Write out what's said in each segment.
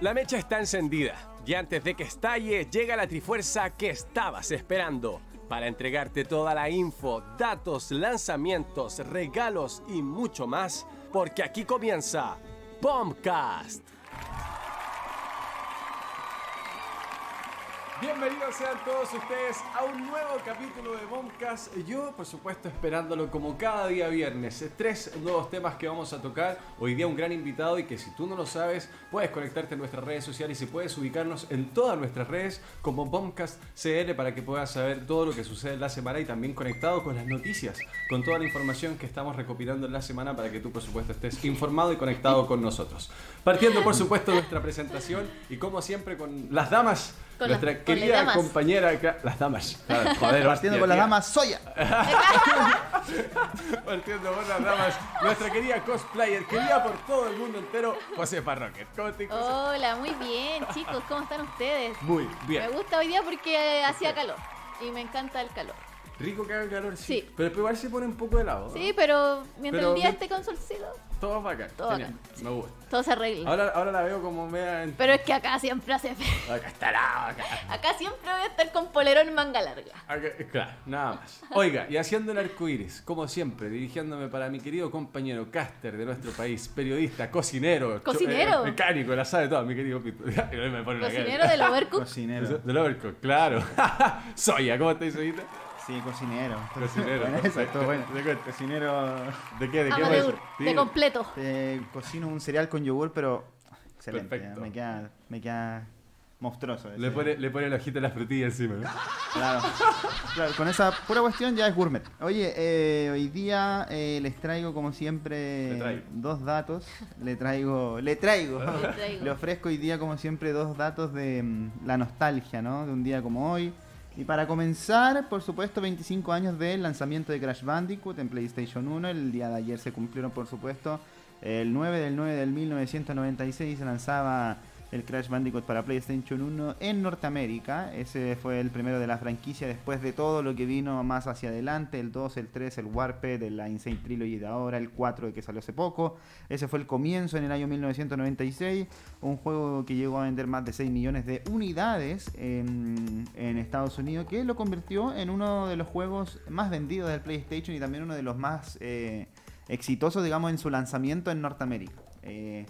La mecha está encendida y antes de que estalle llega la trifuerza que estabas esperando para entregarte toda la info, datos, lanzamientos, regalos y mucho más, porque aquí comienza Bombcast. Bienvenidos sean todos ustedes a un nuevo capítulo de Bombcast. Yo, por supuesto, esperándolo como cada día viernes. Tres nuevos temas que vamos a tocar. Hoy día un gran invitado y que si tú no lo sabes, puedes conectarte en nuestras redes sociales y puedes ubicarnos en todas nuestras redes como Bombcast CL para que puedas saber todo lo que sucede en la semana y también conectado con las noticias, con toda la información que estamos recopilando en la semana para que tú, por supuesto, estés informado y conectado con nosotros. Partiendo, por supuesto, nuestra presentación y como siempre con las damas. Con nuestra las- con las querida damas. compañera, acá- las damas, claro, joder, Partiendo con las damas, soya. Partiendo con las damas, nuestra querida cosplayer, querida por todo el mundo entero, Josefa Rocket. ¿Cómo te? Hola, muy bien, chicos, ¿cómo están ustedes? Muy bien. Me gusta hoy día porque hacía calor y me encanta el calor. Rico que haga calor, sí. Sí. Pero después igual se pone un poco helado. ¿no? Sí, pero mientras Pero el día me- esté con solcito, Todo bacán. Todo Genial. bacán. Me gusta. todo se arregla. Ahora, ahora la veo como media. en- Pero es que acá siempre hace frío. Acá está la acá. Acá siempre voy a estar con polerón manga larga. Acá- Claro, nada más. Oiga, y haciendo el arco iris, como siempre, dirigiéndome para mi querido compañero caster de nuestro país, periodista, cocinero, ¿Cocinero? eh, mecánico, la sabe toda, mi querido Pito. Me pone. Cocinero del Overcook. Cocinero. Del Overcook, claro. Soya, ¿cómo estáis, Soyita? Sí, cocinero. Cocinero. Bueno, Exacto, bueno. ¿De qué? Cocinero. ¿De qué? ¿De qué? Amateur, Sí. de completo. eh, cocino un cereal con yogur, pero excelente. Perfecto. Me queda, me queda monstruoso. Le pone, le pone la hojita de la frutilla encima. ¿no? Claro. Claro, con esa pura cuestión ya es gourmet. Oye, eh, hoy día eh, les traigo como siempre Le traigo. dos datos. Le traigo, le traigo. Le traigo. Le ofrezco hoy día como siempre dos datos de mm, la nostalgia, ¿no? De un día como hoy. Y para comenzar, por supuesto, 25 años del lanzamiento de Crash Bandicoot en PlayStation 1. El día de ayer se cumplieron, por supuesto. El 9 del 9 del 1996 se lanzaba el Crash Bandicoot para PlayStation 1 en Norteamérica. Ese fue el primero de la franquicia después de todo lo que vino más hacia adelante. El 2, el 3, el Warped, el la Insane Trilogy de ahora, el 4 que salió hace poco. Ese fue el comienzo en el año 1996. Un juego que llegó a vender más de 6 millones de unidades en, en Estados Unidos, que lo convirtió en uno de los juegos más vendidos del PlayStation y también uno de los más eh, exitosos, digamos, en su lanzamiento en Norteamérica. Eh,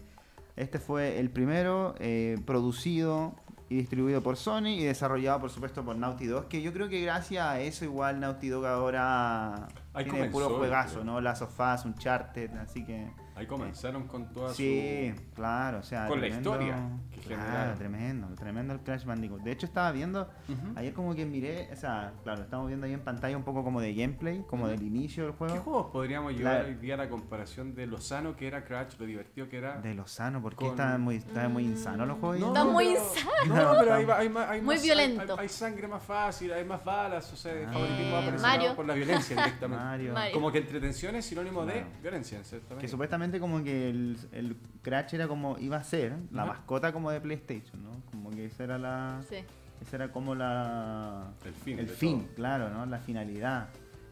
este fue el primero eh, producido y distribuido por Sony y desarrollado, por supuesto, por Naughty Dog, que yo creo que gracias a eso igual Naughty Dog ahora Ahí tiene comenzó, puro juegazo. ¿no? Last of Us, Uncharted, así que... Ahí comenzaron con toda Sí, su... claro, o sea, Con la historia que claro, generaron. tremendo, tremendo el Crash Bandicoot. De hecho, estaba viendo, Ujú. ayer como que miré, o sea, claro, estamos viendo ahí en pantalla un poco como de gameplay, como del inicio del ¿Qué juego. juegos podríamos llevar La- hoy día a la comparación de lo sano que era Crash, lo divertido que era? De Lozano, porque Con- estaban muy, estaban muy insanos los juegos. Está muy insano. No, pero hay, hay más- hay Muy más- violento. Hay, hay sangre más fácil, hay más balas, o sea, el Ah. favoritismo va Eh, Mario. por la violencia directamente. Mario. Mario. Como que entretención es sinónimo de violencia, ¿cierto? Que supuestamente como que el, el Crash era como, iba a ser la Ajá. mascota como de PlayStation, ¿no? Como que esa era la... Sí. Esa era como la... El fin El fin, todo. claro, ¿no? La finalidad.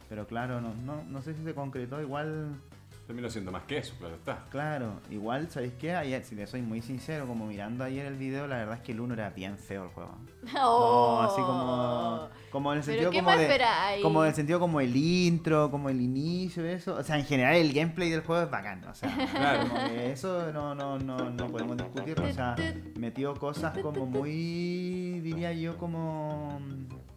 Pero claro, no, no, no sé si se concretó igual... Terminó siendo más que eso, claro está. Claro, igual, ¿sabéis qué? Ayer, si le soy muy sincero, como mirando ayer el video, la verdad es que el 1 era bien feo el juego. Oh. No, así como, como en el ¿Pero sentido qué como más de, esperáis? como en el sentido como el intro, como el inicio, eso. O sea, en general el gameplay del juego es bacán. O sea, Claro. como que eso no, no, no, no podemos discutirlo. O sea, metió cosas como muy, diría yo, como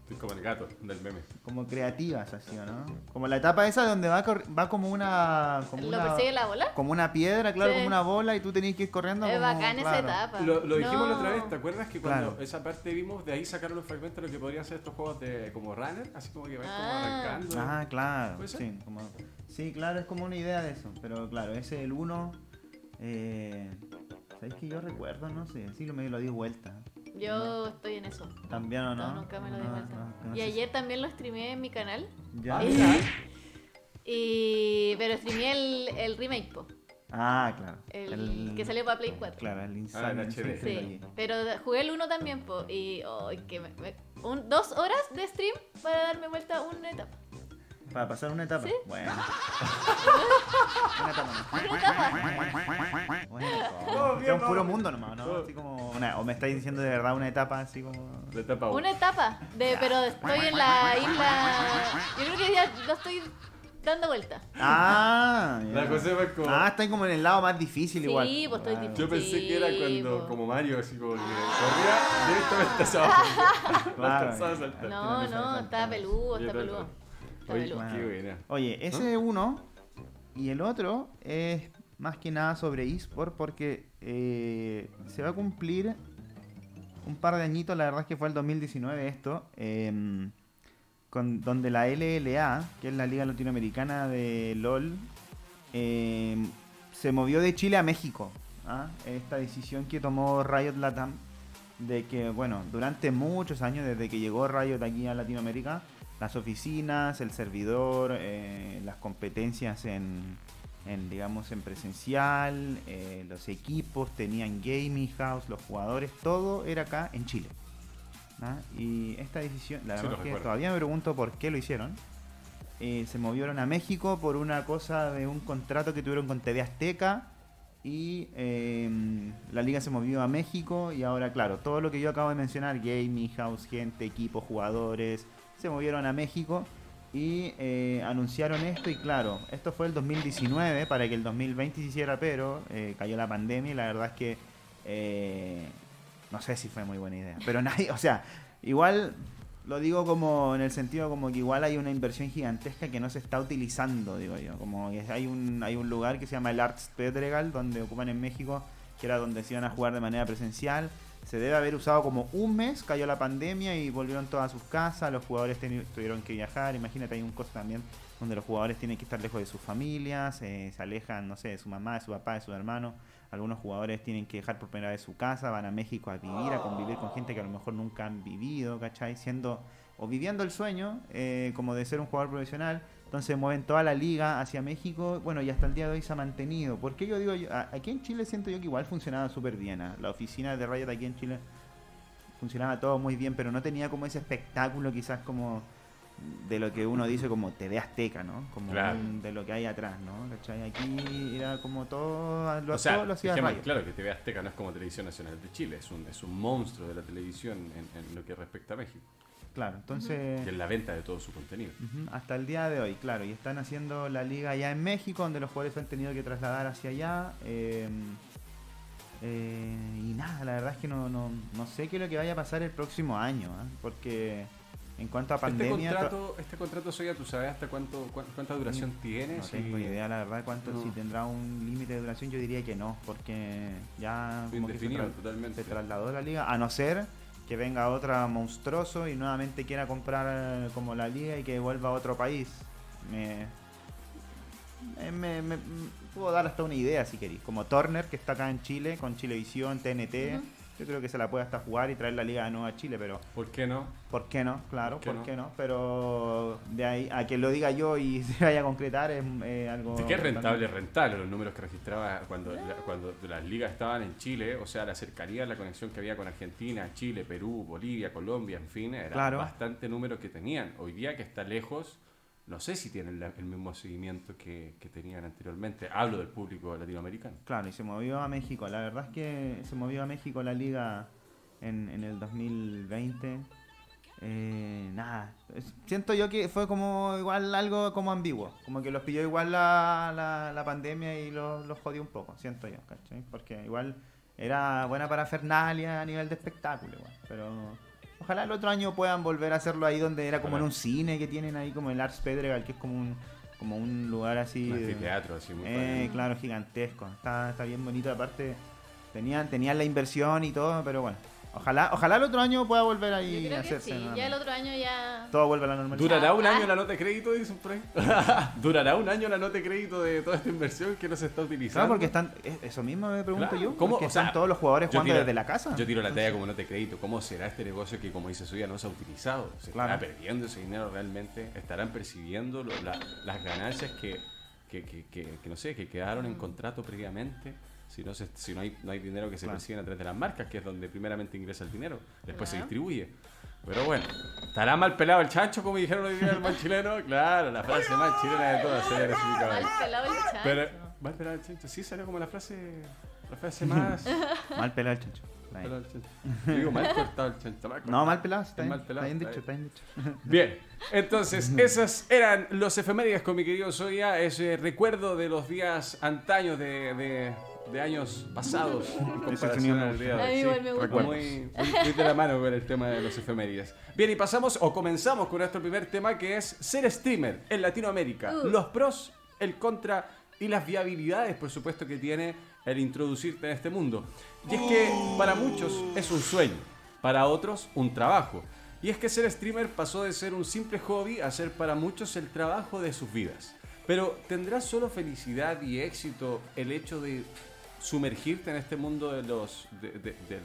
Estoy como el gato del meme. como creativas, así, ¿o ¿no? Como la etapa esa donde va, va como una... Como ¿Lo una, persigue la bola? Como una piedra, claro, Sí. como una bola y tú tenés que ir corriendo. Es como- bacán esa claro. etapa. Lo, lo dijimos No. la otra vez, ¿te acuerdas que cuando Claro. esa parte vimos, de ahí sacaron los fragmentos de lo que podrían ser estos juegos de como runner, así como que van como Ah. arrancando? Ah, claro. ¿Puede ser? Sí, como- sí, claro, es como una idea de eso. Pero claro, ese el 1. Eh, ¿Sabéis que yo recuerdo? No sé, sí, me lo di vuelta. Yo estoy en eso. ¿También o no? No, nunca me lo di No, vuelta. no, no y ayer también lo streameé en mi canal. Ya. Ah, Y-. Pero streameé el, el remake, po. Ah, claro. El, que salió para Play 4. Claro, el Ah, HD. Sí, pero jugué el 1 también, po, y ay, que me- me- un- dos horas de stream para darme vuelta una etapa. Para pasar una etapa. ¿Sí? Bueno. una etapa nomás. Bueno, es un puro mundo nomás, ¿no? Así como una- o me estáis diciendo de verdad una etapa así como. La etapa. Una etapa, de, pero estoy en la isla. Yo creo que ya lo estoy dando vuelta. Ah, ya. La Josefa es como- Ah, estáis como en el lado más difícil Sí, igual. pues, estoy Claro. Yo pensé que era Sí, cuando, po. como Mario, así como que corría directamente. No a. No, no no, salta. peludo, está peludo. Oye, ese uno y el otro es más que nada sobre eSport porque eh, se va a cumplir un par de añitos, la verdad es que fue el 2019 esto, em, con, donde la LLA, que es la Liga Latinoamericana de LOL, em, se movió de Chile a México. ¿ah? Esta decisión que tomó Riot Latam de que, bueno, durante muchos años, desde que llegó Riot aquí a Latinoamérica, las oficinas, el servidor, eh, las competencias en, en, digamos, en presencial, eh, los equipos tenían gaming house, los jugadores, todo era acá en Chile. ¿ah? Y esta decisión, la Sí, verdad es que todavía me pregunto por qué lo hicieron. Eh, se movieron a México por una cosa de un contrato que tuvieron con TV Azteca y eh, la liga se movió a México y ahora claro, todo lo que yo acabo de mencionar, gaming, house, gente, equipos, jugadores, se movieron a México y eh, anunciaron esto y claro, esto fue el 2019 para que el 2020 se hiciera, pero eh, cayó la pandemia y la verdad es que eh, no sé si fue muy buena idea, pero nadie, o sea, igual lo digo como en el sentido como que igual hay una inversión gigantesca que no se está utilizando, digo yo. Como hay un, hay un lugar que se llama el Arts Pedregal, donde ocupan en México, que era donde se iban a jugar de manera presencial. Se debe haber usado como un mes, cayó la pandemia y volvieron todas a sus casas, los jugadores tuvieron que viajar, imagínate, hay un costo también donde los jugadores tienen que estar lejos de sus familias, eh, se alejan, no sé, de su mamá, de su papá, de su hermano. Algunos jugadores tienen que dejar por primera vez su casa, van a México a vivir, a convivir con gente que a lo mejor nunca han vivido, ¿cachai? Siendo o viviendo el sueño eh, como de ser un jugador profesional. Entonces mueven toda la liga hacia México. Bueno, y hasta el día de hoy se ha mantenido. ¿Por qué yo digo, yo- aquí en Chile siento yo que igual funcionaba súper bien. ah. La oficina de Riot aquí en Chile funcionaba todo muy bien, pero no tenía como ese espectáculo quizás como de lo que uno dice como TV Azteca, ¿no? Como Claro. un- de lo que hay atrás, ¿no? ¿Cachai? Aquí era como todo, lo, O sea, todo lo hacía Riot. claro que TV Azteca no es como Televisión Nacional de Chile, es un, es un monstruo de la televisión en, en lo que respecta a México, Claro, entonces... que es la venta de todo su contenido. Ujú, Hasta el día de hoy, claro, y están haciendo la liga allá en México, donde los jugadores se han tenido que trasladar hacia allá. eh, eh, y nada, la verdad es que no, no, no sé qué es lo que vaya a pasar el próximo año, ¿ah? porque en cuanto a Este pandemia... to- contrato, este contrato, Soya, ¿tú sabes hasta cuánto, cuán- cuánta duración tiene? No tengo idea, la verdad, cuánto, No. si tendrá un límite de duración, yo diría que no, porque ya como que se, tra- totalmente. se trasladó la liga, a no ser que venga otra monstruoso y nuevamente quiera comprar eh, como la liga y que vuelva a otro país. Me, me, me- puedo dar hasta una idea si queréis. Como Turner, que está acá en Chile, con Chilevisión, TNT. Yo creo que se la puede hasta jugar y traer la liga de nuevo a Chile, pero ¿Por qué no? ¿por qué no? Claro, ¿Por ¿por qué qué, no? no? Pero de ahí a que lo diga yo y se vaya a concretar es eh, algo... Sí que es rentable, es rentable los números que registraba cuando, la- cuando las ligas estaban en Chile, o sea, la cercanía, la conexión que había con Argentina, Chile, Perú, Bolivia, Colombia, en fin, era Claro. bastante número que tenían. Hoy día que está lejos, no sé si tienen la- el mismo seguimiento que, que tenían anteriormente. Hablo del público latinoamericano. Claro, y se movió a México. La verdad es que se movió a México la liga en, en el 2020. Eh, nada, siento yo que fue como igual algo como ambiguo. Como que los pilló igual la, la, la pandemia y los, los jodió un poco, siento yo, ¿cachai? Porque igual era buena para Fernalia a nivel de espectáculo, igual. Pero ojalá el otro año puedan volver a hacerlo ahí donde era como en un cine que tienen ahí como el Arts Pedregal, que es como un, como un lugar así... Un de- anfiteatro así muy eh, claro, gigantesco. Está, está bien bonito. Aparte, tenían, tenían la inversión y todo, pero bueno. Ojalá, ojalá el otro año pueda volver Yo ahí a creo que hacerse. sí, ya el otro año ya. Todo vuelve a la normalidad. ¿Durará un Ah. año la nota de crédito, dicen por ahí? ¿Durará un año la nota de crédito de toda esta inversión que no se está utilizando? Claro, porque están. es- Eso mismo me pregunto Claro, yo. ¿cómo? Porque O sea, están todos los jugadores jugando tiro- desde la casa. Yo tiro la talla como nota de crédito. ¿Cómo será este negocio que, como dice Suya, no se ha utilizado? ¿Se Claro. estará perdiendo ese dinero realmente? ¿Estarán percibiendo lo- la- las ganancias que, que, que- que- que no sé, que quedaron en contrato previamente? Si no, se- si no, hay, no hay dinero que se Claro. percibe a través de las marcas, que es donde primeramente ingresa el dinero, después se Claro. distribuye. Pero bueno, ¿estará mal pelado el chancho como dijeron hoy día el mal chileno? Claro, la frase más chilena de todas, señores Mal pelado el chancho. Pero, mal pelado el chancho, sí salió como la frase, la frase más Mal pelado el chancho. Bien. pelado el chancho. Yo digo mal cortado el chancho, mal No, mal pelado, está Es bien. mal pelado, Está bien dicho, está bien dicho. Bien, entonces esas eran los efemérides con mi querido Soya, ese recuerdo de los días antaños de, de- de años pasados en comparación al día de gusta. A mí hoy. igual me gusta. Muy, muy- muy de la mano con el tema de los efemérides. Bien, y pasamos o comenzamos con nuestro primer tema que es ser streamer en Latinoamérica. Uh. Los pros, el contra y las viabilidades, por supuesto, que tiene el introducirte en este mundo. Y es que para muchos es un sueño, para otros un trabajo. Y es que ser streamer pasó de ser un simple hobby a ser para muchos el trabajo de sus vidas. Pero ¿tendrá solo felicidad y éxito el hecho de sumergirte en este mundo de los de- de- del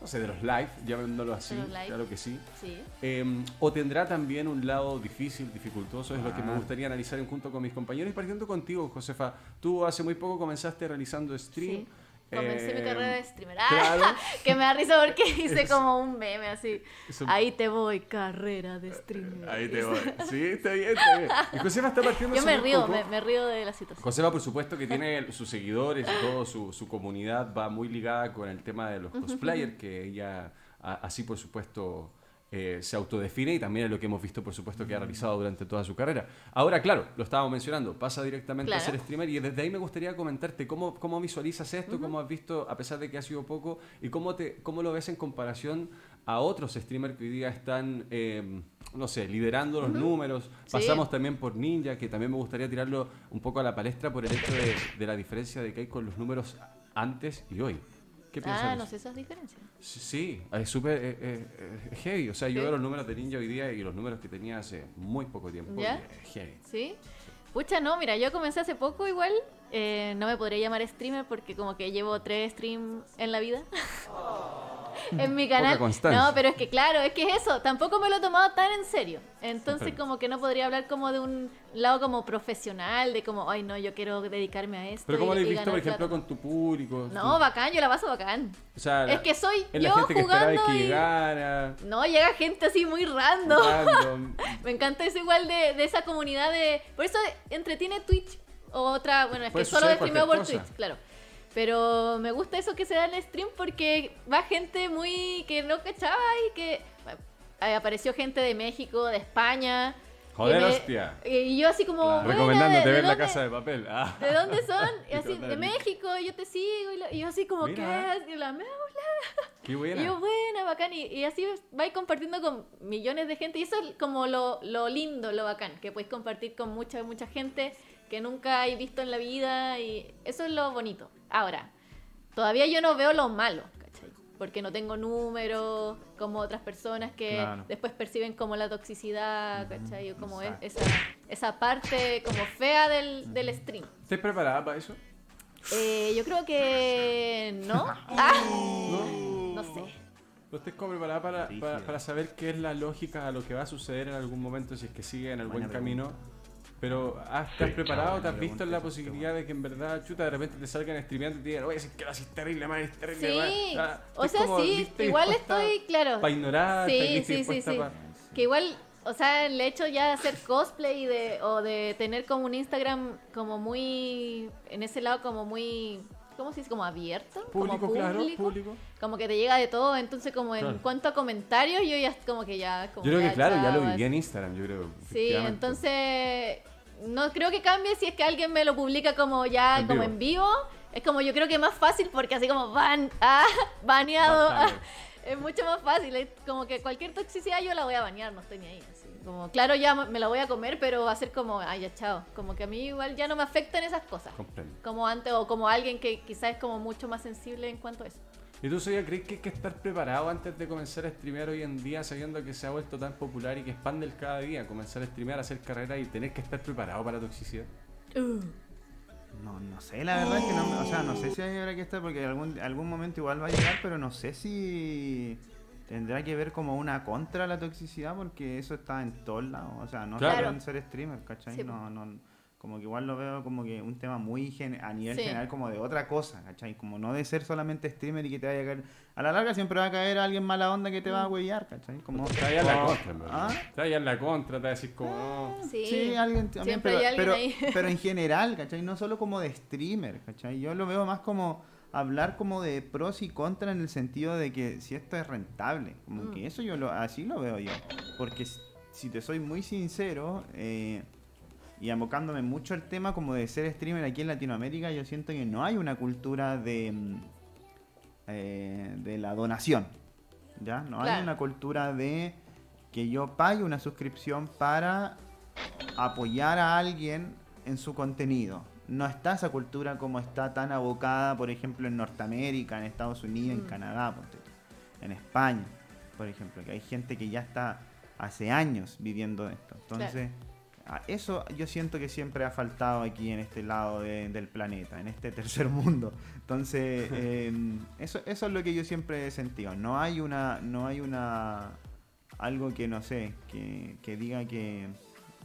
no sé, de los live, llaméndolo así, claro que sí. Sí. Eh, o tendrá también un lado difícil, dificultoso, es lo que me Ah. gustaría analizar en junto con mis compañeros. Y partiendo contigo, Josefa, tú hace muy poco comenzaste realizando stream. Sí. Comencé mi carrera de streamer. Ah, claro. que me da risa porque hice como un meme así. Ahí te voy, carrera de streamer. Ahí te voy. Sí, está bien, está bien. Y Josefa está partiendo Yo me río, me, me río de la situación. Josefa, por supuesto, que tiene sus seguidores y todo, su, su comunidad va muy ligada con el tema de los cosplayers, que ella así, por supuesto, eh, se autodefine y también es lo que hemos visto, por supuesto, que ha realizado durante toda su carrera. Ahora, claro, lo estábamos mencionando, pasa directamente a ser streamer y desde ahí me gustaría comentarte cómo, cómo visualizas esto, cómo has visto, a pesar de que ha sido poco, y cómo, te, cómo lo ves en comparación a otros streamers que hoy día están, eh, no sé, liderando los números. Sí. Pasamos también por Ninja, que también me gustaría tirarlo un poco a la palestra por el hecho de, de la diferencia de que hay con los números antes y hoy. ¿Qué piensas? Ah, no sé esas diferencias. Sí, Sí, es súper eh, eh, eh, heavy. O sea, yo veo los números de Ninja hoy día y los números que tenía hace muy poco tiempo. ¿Ya? y es heavy. ¿Sí? Pucha, no, mira, yo comencé hace poco igual. eh, no me podría llamar streamer porque como que llevo tres streams en la vida. en mi canal. No, pero es que claro, es que es eso. Tampoco me lo he tomado tan en serio. Entonces como que no podría hablar como de un lado como profesional, de como, ay no, yo quiero dedicarme a esto. Pero ¿cómo lo has visto, por ejemplo, plata. con tu público? No, bacán, yo la paso bacán. o sea, Es que soy es yo gente jugando que y- llegara. No, llega gente así muy random. random. Me encanta eso igual de, de esa comunidad de... Por eso entretiene Twitch. O otra, bueno, es Puede que solo streameo por. Twitch, claro. Pero me gusta eso que se da en stream porque va gente muy que no cachaba y que eh, apareció gente de México, de España. Joder, me- hostia. Y yo así como... Claro. "Buena, Recomendándote ¿de- de ver la casa de papel. Ah. ¿De dónde son? Y Y así, de México, y yo te sigo. Y, la- y yo así como, Mira. ¿qué? Y la, "Me Qué y buena. yo, buena, bacán. Y, y así vais compartiendo con millones de gente. Y eso es como lo, lo lindo, lo bacán. Que podéis compartir con mucha, mucha gente que nunca hay visto en la vida. Y eso es lo bonito. Ahora, todavía yo no veo lo malo, ¿cachai? Porque no tengo números como otras personas que Claro. después perciben como la toxicidad, ¿cachai? O como es- esa, esa parte como fea del, del stream. ¿Estás preparada para eso? Eh, yo creo que no. Ah, ¿No? no sé. ¿No estés como preparada para, para, para saber qué es la lógica a lo que va a suceder en algún momento si es que sigue en el Buena buen camino? Pero ¿has, ¿te has preparado? ¿Te has visto en la posibilidad de que en verdad, chuta, de repente te salgan streameando y te digan, oye, si es que lo haces terrible, man, es terrible, Sí, man"? Ah, o sea, como, sí, igual estoy, claro. Para ignorar, Sí, ¿estás sí, sí, sí. pa- Que igual, o sea, el hecho ya de hacer cosplay y de, o de tener como un Instagram como muy, en ese lado como muy, ¿cómo se dice? Como abierto. Público, como claro, público. Como que te llega de todo, entonces como en Claro. cuanto a comentarios, yo ya como que ya... Como Yo creo que claro, ya lo viví en Instagram, yo creo. Sí, entonces no creo que cambie si es que alguien me lo publica como ya En como vivo. en vivo. Es como yo creo que es más fácil porque así como van, ah, baneado. Es mucho más fácil. Es como que cualquier toxicidad yo la voy a banear, no estoy ni ahí. así. Como, claro, ya me la voy a comer, pero va a ser como, ay, ya chao. Como que a mí igual ya no me afectan esas cosas. Como antes, o como alguien que quizás es como mucho más sensible en cuanto a eso. ¿Y tú, Soya, crees que hay que estar preparado antes de comenzar a streamear hoy en día, sabiendo que se ha vuelto tan popular y que expande el cada día? Comenzar a streamear, a hacer carrera y tener que estar preparado para la toxicidad. No, no sé, la verdad es que no, me- o sea, no sé si habrá que estar porque algún, algún momento igual va a llegar, pero no sé si tendrá que ver como una contra la toxicidad porque eso está en todos lados, o sea, no Claro. solo en ser streamer, ¿cachai? Sí, no, no, Como que igual lo veo como que un tema muy a nivel Sí. general como de otra cosa, ¿cachai? Como no de ser solamente streamer y que te vaya a caer... A la larga siempre va a caer alguien mala onda que te va a huellar, ¿cachai? Como... Te vaya en la Oh, contra. ¿ah? Te vaya en la contra, te va a decir como, no. Sí, Sí, alguien también, Siempre pero, hay alguien pero, ahí. pero en general, ¿cachai? No solo como de streamer, ¿cachai? Yo lo veo más como hablar como de pros y contras en el sentido de que si esto es rentable, como Mm. que eso yo lo, así lo veo yo. Porque si- si te soy muy sincero, eh, y abocándome mucho al tema como de ser streamer aquí en Latinoamérica, yo siento que no hay una cultura de, mm, eh, de la donación. ¿Ya? No hay una cultura de que yo pague una suscripción para apoyar a alguien en su contenido. No está esa cultura como está tan abocada, por ejemplo, en Norteamérica, en Estados Unidos, en Mm. Canadá, en España, por ejemplo, que hay gente que ya está hace años viviendo esto. Entonces, eso yo siento que siempre ha faltado aquí en este lado de- del planeta, en este tercer mundo. Entonces, eh, eso, eso es lo que yo siempre he sentido. No hay una, no hay una algo que no sé, que, que diga que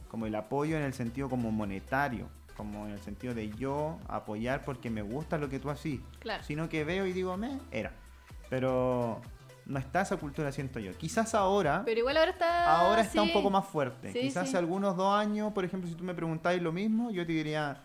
como el apoyo en el sentido como monetario, como en el sentido de yo apoyar porque me gusta lo que tú haces, Claro. sino que veo y digo, me, era. Pero no está esa cultura, siento yo. Quizás ahora, Pero igual ahora está. ahora está un sí. poco más fuerte. Sí, Quizás hace algunos dos años, por ejemplo, si tú me preguntáis lo mismo, yo te diría,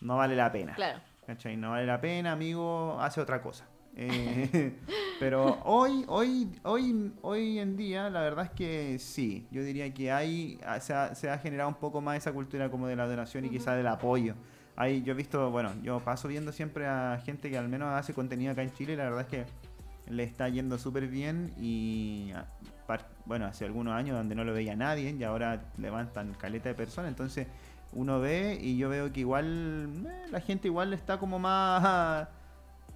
no vale la pena. Claro. ¿Cachai? No vale la pena, amigo, hace otra cosa. Eh, pero hoy, hoy, hoy, hoy en día, la verdad es que sí. Yo diría que hay, se ha, se ha generado un poco más esa cultura como de la donación y quizás del apoyo. Hay, yo he visto, bueno, yo paso viendo siempre a gente que al menos hace contenido acá en Chile y la verdad es que le está yendo súper bien y ah, bueno, hace algunos años donde no lo veía nadie y ahora levantan caleta de personas, entonces uno ve y yo veo que igual eh, la gente igual está como más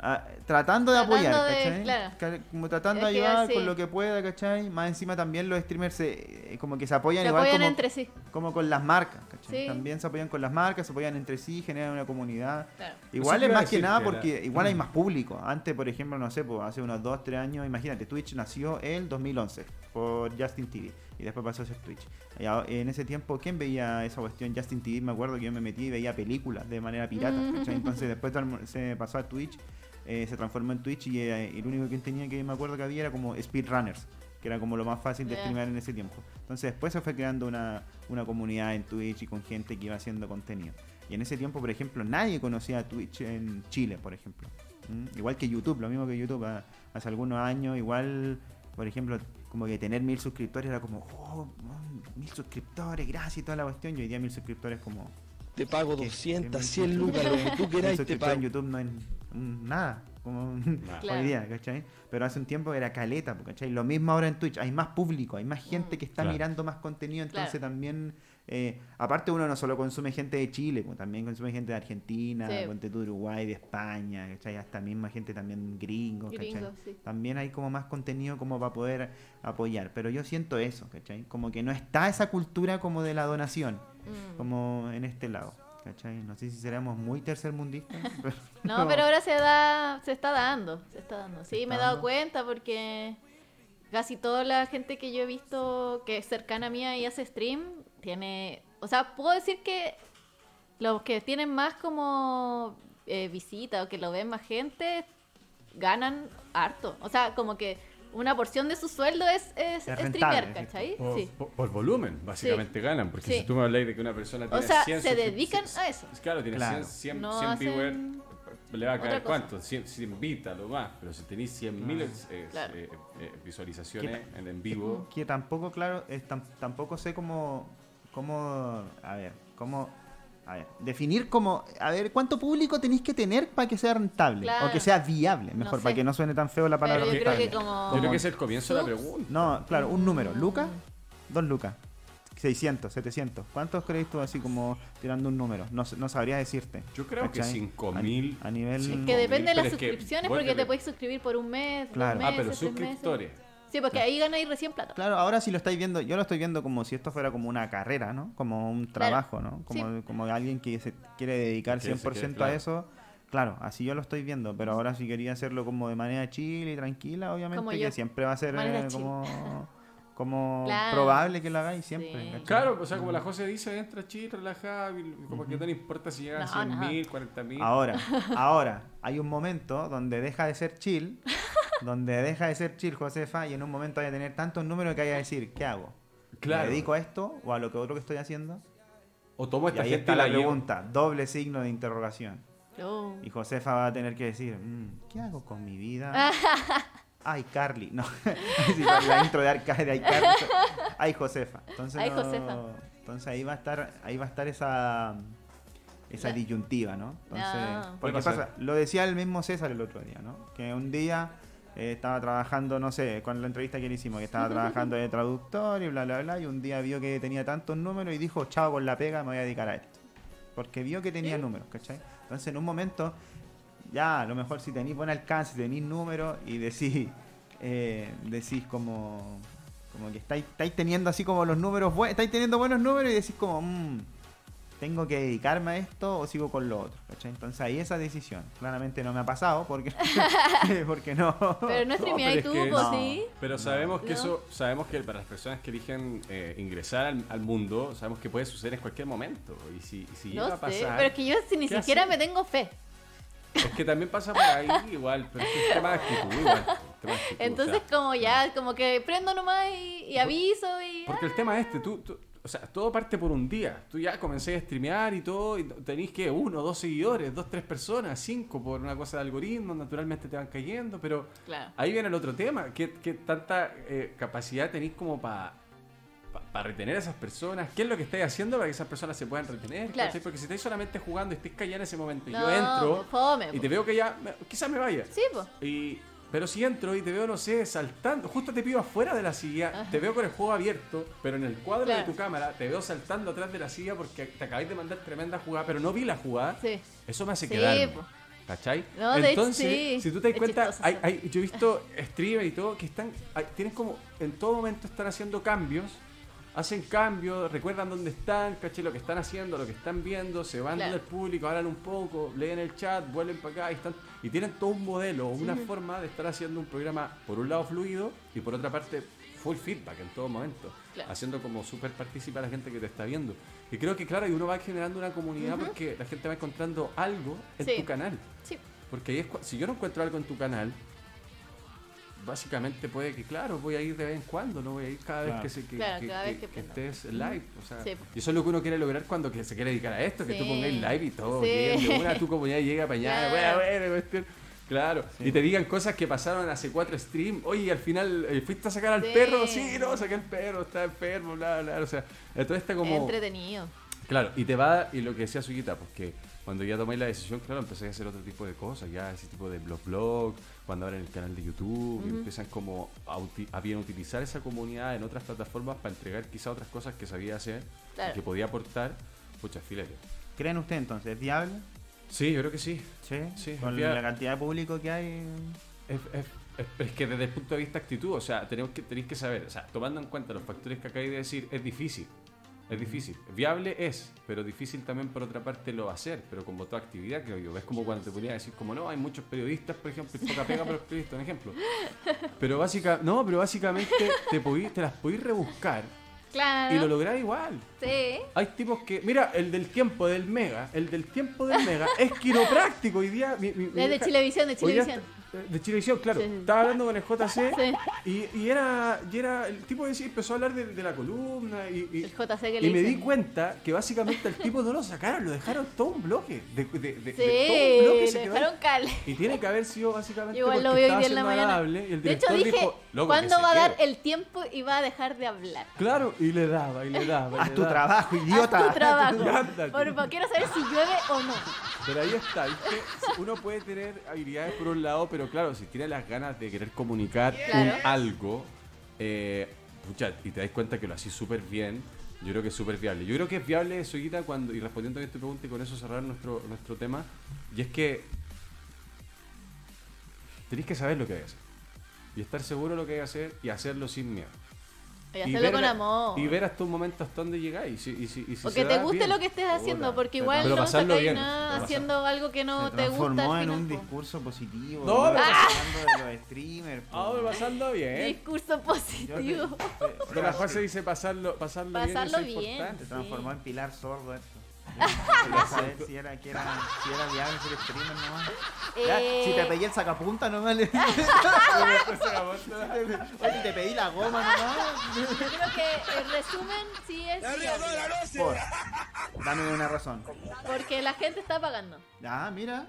ah, tratando de Tratando apoyar, de- ¿cachai? claro. Como tratando de ayudar con lo que pueda, ¿cachai? Más encima también los streamers se, eh, como que se apoyan Se igual apoyan como, entre sí. como con las marcas, ¿cachai? Sí. También se apoyan con las marcas, se apoyan entre sí, generan una comunidad. Claro. Igual es más que nada que porque igual hay más público. Antes, por ejemplo, no sé, pues hace unos 2, 3 años, imagínate, Twitch nació el 2011 por Justin TV y después pasó a ser Twitch. En ese tiempo, ¿quién veía esa cuestión? Justin TV, me acuerdo que yo me metí y veía películas de manera pirata. Mm. ¿cachai? Entonces después se pasó a Twitch, eh, se transformó en Twitch y eh, el único que tenía que me acuerdo que había era como speedrunners. Que era como lo más fácil de Ya. streamear en ese tiempo. Entonces después se fue creando una, una comunidad en Twitch y con gente que iba haciendo contenido. Y en ese tiempo, por ejemplo, nadie conocía a Twitch en Chile, por ejemplo. ¿Mm? Igual que YouTube, lo mismo que YouTube. Hace algunos años, igual, por ejemplo, como que tener mil suscriptores era como, oh, mm, mil suscriptores, gracias y toda la cuestión. Y hoy día mil suscriptores como... Te pago ¿qué? 200, ¿Qué 100 mil lucas, lo que tú queráis, te suscriptores en pago. YouTube no es mm, nada, como Claro. hoy día, ¿cachai? Pero hace un tiempo era caleta, ¿cachai? Lo mismo ahora en Twitch, hay más público, hay más gente que está Claro. mirando más contenido, entonces Claro. también, eh, aparte uno no solo consume gente de Chile, pues, también consume gente de Argentina, Sí. de Uruguay, de España, ¿cachai? Hasta misma gente también gringo, ¿cachai? Gringos, sí. También hay como más contenido como para poder apoyar, pero yo siento eso, ¿cachai? Como que no está esa cultura como de la donación, Mm. como en este lado. ¿Cachai? No sé si seremos muy tercermundistas. pero- No, pero ahora se da, se está dando, se está dando. Sí, me he dado dando? cuenta porque casi toda la gente que yo he visto que es cercana a mí y hace stream tiene, o sea, puedo decir que los que tienen más como eh, visita o que lo ven más gente ganan harto. O sea, como que una porción de su sueldo es, es, Es streamer, rentable, ¿cachai? Por, Sí. por- por volumen, básicamente ganan. Porque Sí. si tú me hablas de que una persona tiene O sea, 100 se dedican cien- a eso. Claro, tiene Claro. 100, 100, No 100 hacen viewers, le va a caer cuánto? 100, 100 vistas, lo más. Pero si tenéis 100 mil eh, Claro. eh, eh, visualizaciones en, en vivo, que tampoco, claro, es tam- tampoco sé cómo, cómo, a ver, cómo, a ver, definir como, a ver, cuánto público tenéis que tener para que sea rentable Claro. o que sea viable, No mejor, sé. para que no suene tan feo la palabra yo creo rentable. que como... yo creo que es el comienzo de la pregunta. No, claro, un número, lucas, dos lucas. 600, 700. ¿Cuántos crees tú así como tirando un número? No, no sabría decirte. Yo creo que ¿cachai? 5000. A, a nivel... Que depende de las es que, suscripciones, porque te puedes suscribir por un mes, Claro. dos Ah, meses, pero tres meses. Sí, porque ahí ganáis recién plata. Claro, ahora sí lo estáis viendo, yo lo estoy viendo como si esto fuera como una carrera, ¿no? Como un trabajo, ¿no? Como, como alguien que se quiere dedicar Que se 100% quiere, a claro. eso. Claro, así yo lo estoy viendo, pero ahora si quería hacerlo como de manera chill y tranquila, obviamente que siempre va a ser eh, como como Claro. probable que lo hagáis siempre. Sí. Claro, o sea, como la José dice, entra chill, relajada, como que no le importa si llegan No, 100 no. mil, 40 mil. Ahora, ahora, hay un momento donde deja de ser chill, donde deja de ser chill Josefa y en un momento vaya a tener tantos números que vaya a decir, ¿qué hago? Claro. ¿Me dedico a esto o a lo que otro que estoy haciendo? O tomo Y esta ahí gente está y la pregunta, doble signo de interrogación. Oh. Y Josefa va a tener que decir, "Mm, ¿qué hago con mi vida? Ay, Carly. No, Sí, la intro de Arcade de Ay, Carly. Ay, Josefa. Entonces, Ay, no- Josefa. Entonces ahí va a estar, ahí va a estar esa, esa disyuntiva, ¿no? Entonces, Ah. porque pasa, lo decía el mismo César el otro día, ¿no? Que un día eh, estaba trabajando, no sé, con la entrevista que le hicimos, que estaba trabajando de traductor y bla, bla, bla, y un día vio que tenía tantos números y dijo, chao con la pega, me voy a dedicar a esto. Porque vio que tenía números, ¿cachai? Entonces en un momento, ya, a lo mejor si tenéis buen alcance, tenéis números y decís, eh, decís como, como que estáis, estáis teniendo así como los números buenos, estáis teniendo buenos números y decís como, "Mm, tengo que dedicarme a esto o sigo con lo otro, ¿cachai? Entonces ahí esa decisión. Claramente no me ha pasado porque, porque no. Pero no streameáis pero tú, es que- no. sí. Pero sabemos que No. eso, sabemos que para las personas que eligen eh, ingresar al, al mundo, sabemos que puede suceder en cualquier momento. Y si, y si No llega a sé, pasar, pero es que yo si ni ¿qué siquiera me tengo fe. es que también pasa por ahí igual, pero es que es tema de actitud igual. actitud, Entonces o sea, como ya, como que prendo nomás y, y aviso y... Porque el tema es este, tú, tú- o sea, todo parte por un día. Tú ya comencé a streamear y todo, y tenéis que uno, dos seguidores, dos, tres personas, cinco, por una cosa de algoritmo, naturalmente te van cayendo, pero Claro. ahí viene el otro tema, ¿qué, qué tanta eh, capacidad tenéis como para retener a esas personas? ¿Qué es lo que estáis haciendo para que esas personas se puedan retener? Claro. Porque si estáis solamente jugando y estáis callada en ese momento, y No, yo entro fome, y po. te veo que ya, quizás me vaya. Sí, pues. Y, pero si entro y te veo, no sé, saltando, justo te pido afuera de la silla, Ajá. te veo con el juego abierto, pero en el cuadro Claro. de tu cámara te veo saltando atrás de la silla porque te acabáis de mandar tremenda jugada, pero no vi la jugada. Sí. Eso me hace Sí, quedar. ¿Cachai? No, de Entonces, sí. si tú te das cuenta, hay, hay- yo he visto streamers y todo que están, hay- tienen como, en todo momento están haciendo cambios, hacen cambios, recuerdan dónde están, ¿cachai? Lo que están haciendo, lo que están viendo, se van Claro. del público, hablan un poco, leen el chat, vuelven para acá y están, y tienen todo un modelo, una forma de estar haciendo un programa, por un lado fluido y por otra parte full feedback en todo momento, Claro. haciendo como súper participa a la gente que te está viendo. Y creo que claro, y uno va generando una comunidad porque la gente va encontrando algo en Sí. tu canal. Sí. Porque ahí es si yo no encuentro algo en tu canal, básicamente puede que, claro, voy a ir de vez en cuando, no voy a ir cada vez que, se, que, Claro, que- cada que- vez que que prenda. estés live. O sea, Sí. Y eso es lo que uno quiere lograr cuando que se quiere dedicar a esto, que tú Sí. pongáis live y todo, Sí. una tu comunidad llega para allá, Claro. bueno, bueno, cuestión. Claro, y te digan cosas que pasaron hace cuatro streams. Oye, al final, eh, ¿fuiste a sacar al Sí. perro? Sí, no, saqué al perro, está enfermo, bla, bla. O sea, todo está como. Entretenido. Claro, y te va, y lo que decía Suquita, pues que cuando ya tomáis la decisión, claro, empecé a hacer otro tipo de cosas, ya ese tipo de blog blog, cuando abren el canal de YouTube, y empiezan como a, uti- a bien utilizar esa comunidad en otras plataformas para entregar quizá otras cosas que sabía hacer, Claro. que podía aportar, pucha, filete. ¿Creen ustedes entonces? ¿Es viable? Sí, yo creo que sí. Sí. Sí, Con la cantidad de público que hay. Es, es- es- es que desde el punto de vista actitud, o sea, tenemos que, tenéis que saber, o sea, tomando en cuenta los factores que acabáis de decir, es difícil. Es difícil. Viable es, pero difícil también por otra parte lo hacer, pero como toda actividad, creo yo. Es como cuando te ponía a decir, como no, hay muchos periodistas, por ejemplo, y poca pega para los periodistas, un ejemplo. Pero básica, no, pero básicamente te, podí- te las podéis rebuscar Claro. y lo lográis igual. Sí. Hay tipos que, mira, el del tiempo del Mega, el del tiempo del Mega es quiropráctico hoy día. Mi, mi- mi Es de Chilevisión, de Chilevisión. Está- de Chilevisión, claro. Sí. Estaba hablando con el JC Sí. y, y era, y era, el tipo decía, empezó a hablar de, de la columna y, y- El JC que y le me di cuenta que básicamente el tipo no lo sacaron, lo dejaron todo un bloque. De, de- de- de- Sí, todo un bloque se dejaron cal. y tiene que haber sido básicamente Igual lo vi hoy en la mañana. y el De hecho dije, dijo, "Loco, que ¿cuándo va a dar quede". el tiempo y va a dejar de hablar? Claro, y le daba, y le daba. Haz tu daba. trabajo, idiota. Haz tu trabajo. Por favor, quiero saber si llueve o no. Pero ahí está, ¿viste? Uno puede tener habilidades por un lado, pero claro, si tiene las ganas de querer comunicar un algo, eh, pucha, y te das cuenta que lo hacís súper bien, yo creo que es súper viable. Yo creo que es viable, Soyita, cuando, y respondiendo a esta pregunta y con eso cerrar nuestro, nuestro tema, y es que tenéis que saber lo que hay que hacer. Y estar seguro de lo que hay que hacer y hacerlo sin miedo. Y hacerlo con ver- amor. Y ver hasta un momento hasta dónde llegáis. Y si, y si- y si O se que te da, guste bien. lo que estés haciendo, porque igual Pero no sacáis bien. nada Pero haciendo algo que no se te gusta transformó al en final, un po. discurso positivo. No, ¿no? pero- hablando de los streamers. Ah, pero pasarlo bien. Discurso Yo te- positivo. te- Don Juan se dice pasarlo, pasarlo, bien. Pasarlo bien. importante. Se transformó Sí. en pilar sordo esto. Saber si era, que era, si era viable ser streamer nomás. Ya, Eh, Si te pedí el sacapunta nomás le... Oye, si te pedí la goma nomás. Yo creo que el resumen sí es viable, Por. Dame una razón. porque la gente está pagando. Ah, mira.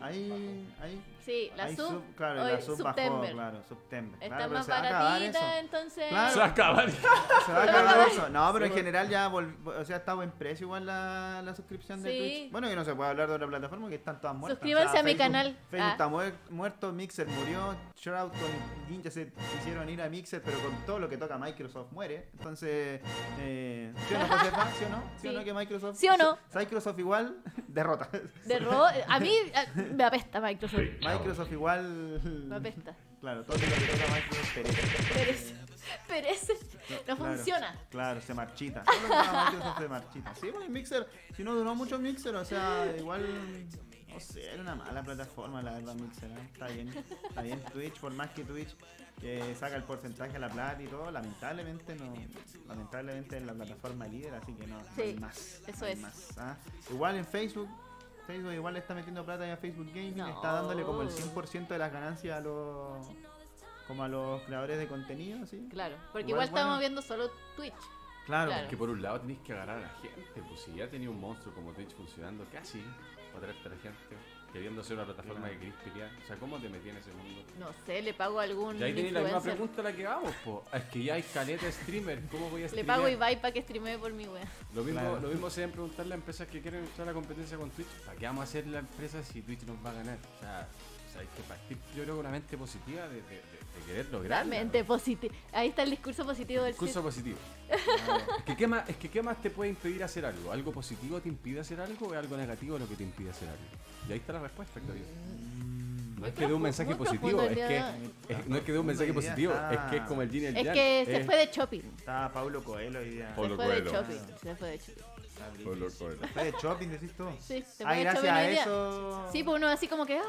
Ahí, ahí. Sí, la ahí sub, claro, hoy la sub bajó, September. claro, September. Está claro, más se va a acabar eso. baratita, entonces... Claro. Se va a acabar. Se va a acabar eso. No, pero en general ya o sea, está buen precio igual la, la suscripción de Sí. Twitch. Bueno, que no se puede hablar de otra plataforma que están todas muertas. Suscríbanse a mi canal. Facebook Ah. está muer- muerto, Mixer murió, Shroud con Ninja se quisieron ir a Mixer, pero con todo lo que toca Microsoft muere. Entonces, eh, ¿sí o no, Josefa? ¿Sí o no? ¿Sí, o no que Microsoft? ¿Sí o no? Microsoft igual derrota. De ro- a mí a- me apesta Microsoft. Microsoft igual. Me apesta. Claro, todo lo que toca Microsoft perece. Perece. No Claro, funciona. Claro, se marchita. Todo lo que toca Microsoft se marchita. Sí, bueno, el Mixer, si no duró mucho Mixer, o sea, igual. No sé, era una mala plataforma, la verdad, Mixer. ¿eh? Está bien, está bien. Twitch, por más que Twitch que saca el porcentaje a la plata y todo, lamentablemente no. Lamentablemente es la plataforma líder, así que no, no hay Sí, más. eso no hay es. más, ¿ah? Igual en Facebook. Facebook igual le está metiendo plata a Facebook Gaming, No. está dándole como el 100% de las ganancias a los como a los creadores de contenido, ¿sí? Claro. Porque Igual, igual, estamos bueno. viendo solo Twitch. Claro, Claro. Que por un lado tenéis que agarrar a la gente, pues si ya tenía un monstruo como Twitch funcionando casi, para la gente, queriendo ser una plataforma Claro. que querís pelear. O sea, ¿cómo te metí en ese mundo? No sé, le pago a algún Y ahí tenéis la misma pregunta a la que vamos, po. Es que ya hay caleta streamer, ¿cómo voy a Le streamear? pago a Ibai para que streamee por mi wea. Lo mismo, Claro. lo mismo se deben preguntarle a empresas que quieren usar la competencia con Twitch. ¿Para qué vamos a hacer la empresa si Twitch nos va a ganar? O sea, o sea, hay que partir, yo creo, con una mente positiva de, de, de- de querer lograr. La mente positiva. Ahí está el discurso positivo del Discurso positivo. Es que, ¿qué más, es que ¿qué más te puede impedir hacer algo? ¿Algo positivo te impide hacer algo o es algo negativo lo que te impide hacer algo? Y ahí está la respuesta, creo yo. No es que dé un mensaje positivo, es el que, de es- no es que dé un mensaje positivo, está- es que es como el yin y el Es yang. que se es- fue de shopping. Estaba Paulo Coelho hoy día. Paulo se fue de Coelho. shopping. Se fue de shopping. Paulo Coelho. Fue de shopping, decís tú. Sí, se Ah, gracias shopping a eso. Sí, pues uno así como que, ah,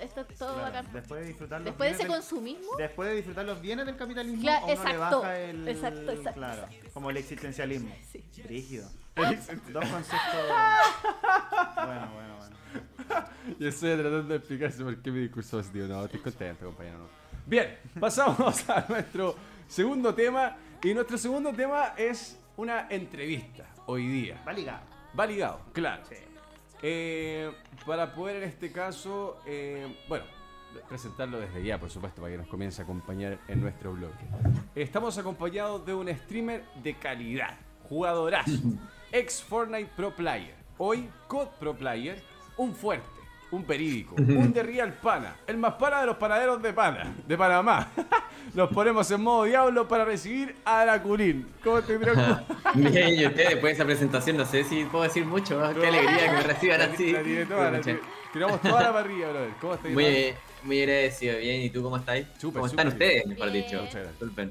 está todo Claro, bacán. Después de disfrutar los Después de ese bienes del- consumismo, Después de disfrutar los bienes del capitalismo, Claro, uno le exacto, baja el. exacto, exacto, Claro, como el existencialismo. Sí. Rígido. Dos conceptos. bueno, bueno, bueno. Yo estoy tratando de explicarse por qué mi discurso positivo. No, estoy contento, compañero. no. Bien, pasamos a nuestro segundo tema. Y nuestro segundo tema es una entrevista hoy día. Va ligado. Va ligado, claro. Sí. Eh, para poder en este caso, eh, bueno, presentarlo desde ya, por supuesto, para que nos comience a acompañar en nuestro bloque. Estamos acompañados de un streamer de calidad, jugadorazo, ex Fortnite Pro Player, hoy COD Pro Player, un fuerte, un verídico, un de Real Pana, el más pana de los panaderos de Pana, de Panamá. Nos ponemos en modo diablo para recibir a Draculín. ¿Cómo te? Bien, y ustedes después de esa presentación, no sé si puedo decir mucho, ¿no? qué alegría que me reciban así. La toda, tiramos toda la parrilla, brother. ¿Cómo estás? Muy, muy agradecido, bien, ¿y tú cómo estáis? Súper, ¿Cómo están ustedes, mejor bien. dicho? Muchas gracias.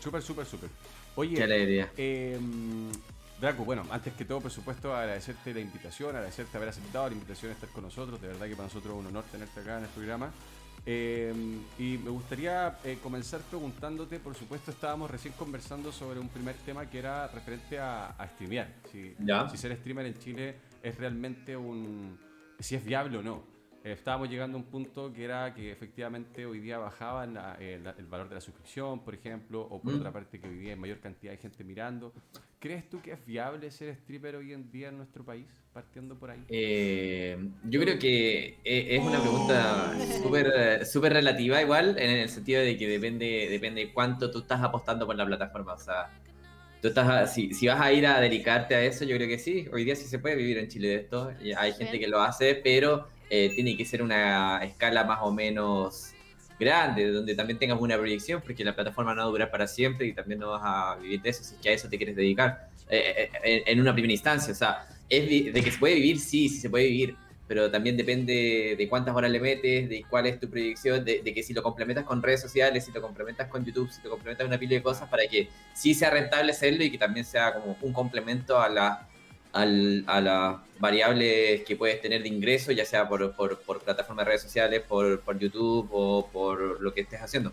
Súper, súper, súper. Oye, qué alegría. eh, Draco, bueno, antes que todo, por supuesto, agradecerte la invitación, agradecerte haber aceptado la invitación a estar con nosotros. De verdad que para nosotros es un honor tenerte acá en el programa. Eh, y me gustaría eh, comenzar preguntándote, por supuesto, estábamos recién conversando sobre un primer tema que era referente a, a streamear. Si, Ya. si ser streamer en Chile es realmente un... si es viable o no. Eh, estábamos llegando a un punto que era que efectivamente hoy día bajaban la- eh, la- el valor de la suscripción, por ejemplo, o por Mm. otra parte que hoy día hay mayor cantidad de gente mirando. ¿Crees tú que es viable ser streamer hoy en día en nuestro país? Partiendo por ahí. Eh, yo creo que e- es una pregunta súper eh, súper relativa igual, en el sentido de que depende, depende de cuánto tú estás apostando por la plataforma. O sea, tú estás a- si, si vas a ir a dedicarte a eso, yo creo que sí. Hoy día sí se puede vivir en Chile de esto. Hay gente que lo hace, pero eh, tiene que ser una escala más o menos grande, donde también tengas una proyección, porque la plataforma no va a durar para siempre y también no vas a vivir de eso si es que a eso te quieres dedicar eh, eh, en, en una primera instancia. O sea, es de que se puede vivir, sí, sí se puede vivir, pero también depende de cuántas horas le metes, de cuál es tu proyección, de, de que si lo complementas con redes sociales, si lo complementas con YouTube, si lo complementas con una pila de cosas, para que sí sea rentable hacerlo y que también sea como un complemento a la al- a las variables que puedes tener de ingreso, ya sea por, por, por plataformas de redes sociales, por, por YouTube o por lo que estés haciendo.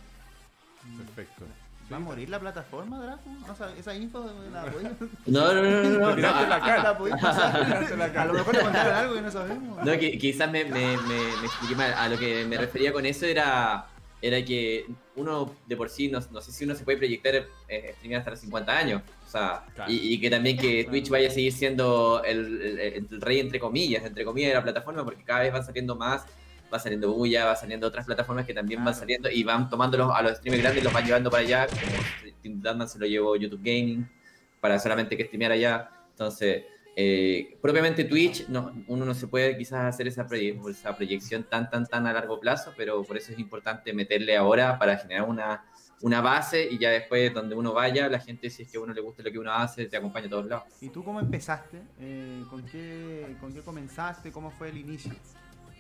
Perfecto. ¿Va a morir la plataforma, Draco? O sea, esa info la podéis No, no, no, no. no, tiraste la a- cara. la podéis pasar. Tiraste la A cara. lo mejor te contaron algo que no sabemos. No, qui- quizás me, me, me, me expliqué mal. A lo que me refería con eso era, era que uno de por sí, no, no sé si uno se puede proyectar eh, streaming hasta los 50 años. O sea, Claro. y, y que también que Twitch vaya a seguir siendo el, el- el rey entre comillas, entre comillas de la plataforma, porque cada vez van saliendo más, va saliendo Buya, va saliendo otras plataformas que también van saliendo y van tomando los- a los streamers grandes, los van llevando para allá, como Tim Dunman se lo llevó YouTube Gaming, para solamente que streamear allá. Entonces, eh, propiamente Twitch, no, uno no se puede quizás hacer esa, proye- esa proyección tan, tan, tan a largo plazo, pero por eso es importante meterle ahora para generar una, una base y ya después donde uno vaya, la gente, si es que a uno le gusta lo que uno hace, te acompaña a todos lados. ¿Y tú cómo empezaste? Eh, ¿con, qué, ¿Con qué comenzaste? ¿Cómo fue el inicio?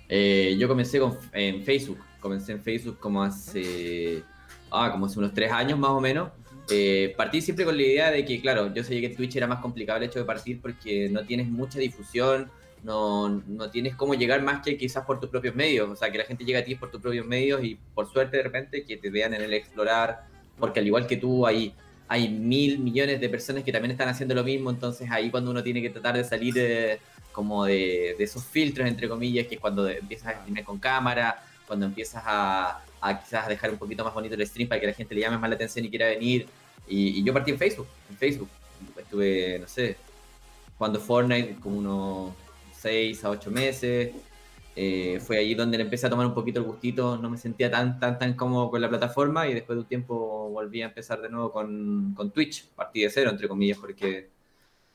Eh, yo comencé con- en Facebook, comencé en Facebook como hace, ah, como hace unos tres años más o menos. Eh, partí siempre con la idea de que, claro, yo sé que Twitch era más complicado el hecho de partir porque no tienes mucha difusión, no, no tienes cómo llegar más que quizás por tus propios medios, o sea, que la gente llega a ti por tus propios medios y por suerte de repente que te vean en el explorar, porque al igual que tú hay, hay mil millones de personas que también están haciendo lo mismo, entonces ahí cuando uno tiene que tratar de salir de, como de, de esos filtros, entre comillas, que es cuando empiezas a streamear con cámara, cuando empiezas a, a quizás dejar un poquito más bonito el stream para que la gente le llame más la atención y quiera venir. Y, y yo partí en Facebook, en Facebook. Estuve, no sé, jugando Fortnite como unos 6 a 8 meses. Eh, fue ahí donde le empecé a tomar un poquito el gustito, no me sentía tan, tan, tan cómodo con la plataforma y después de un tiempo volví a empezar de nuevo con, con Twitch, partí de cero, entre comillas, porque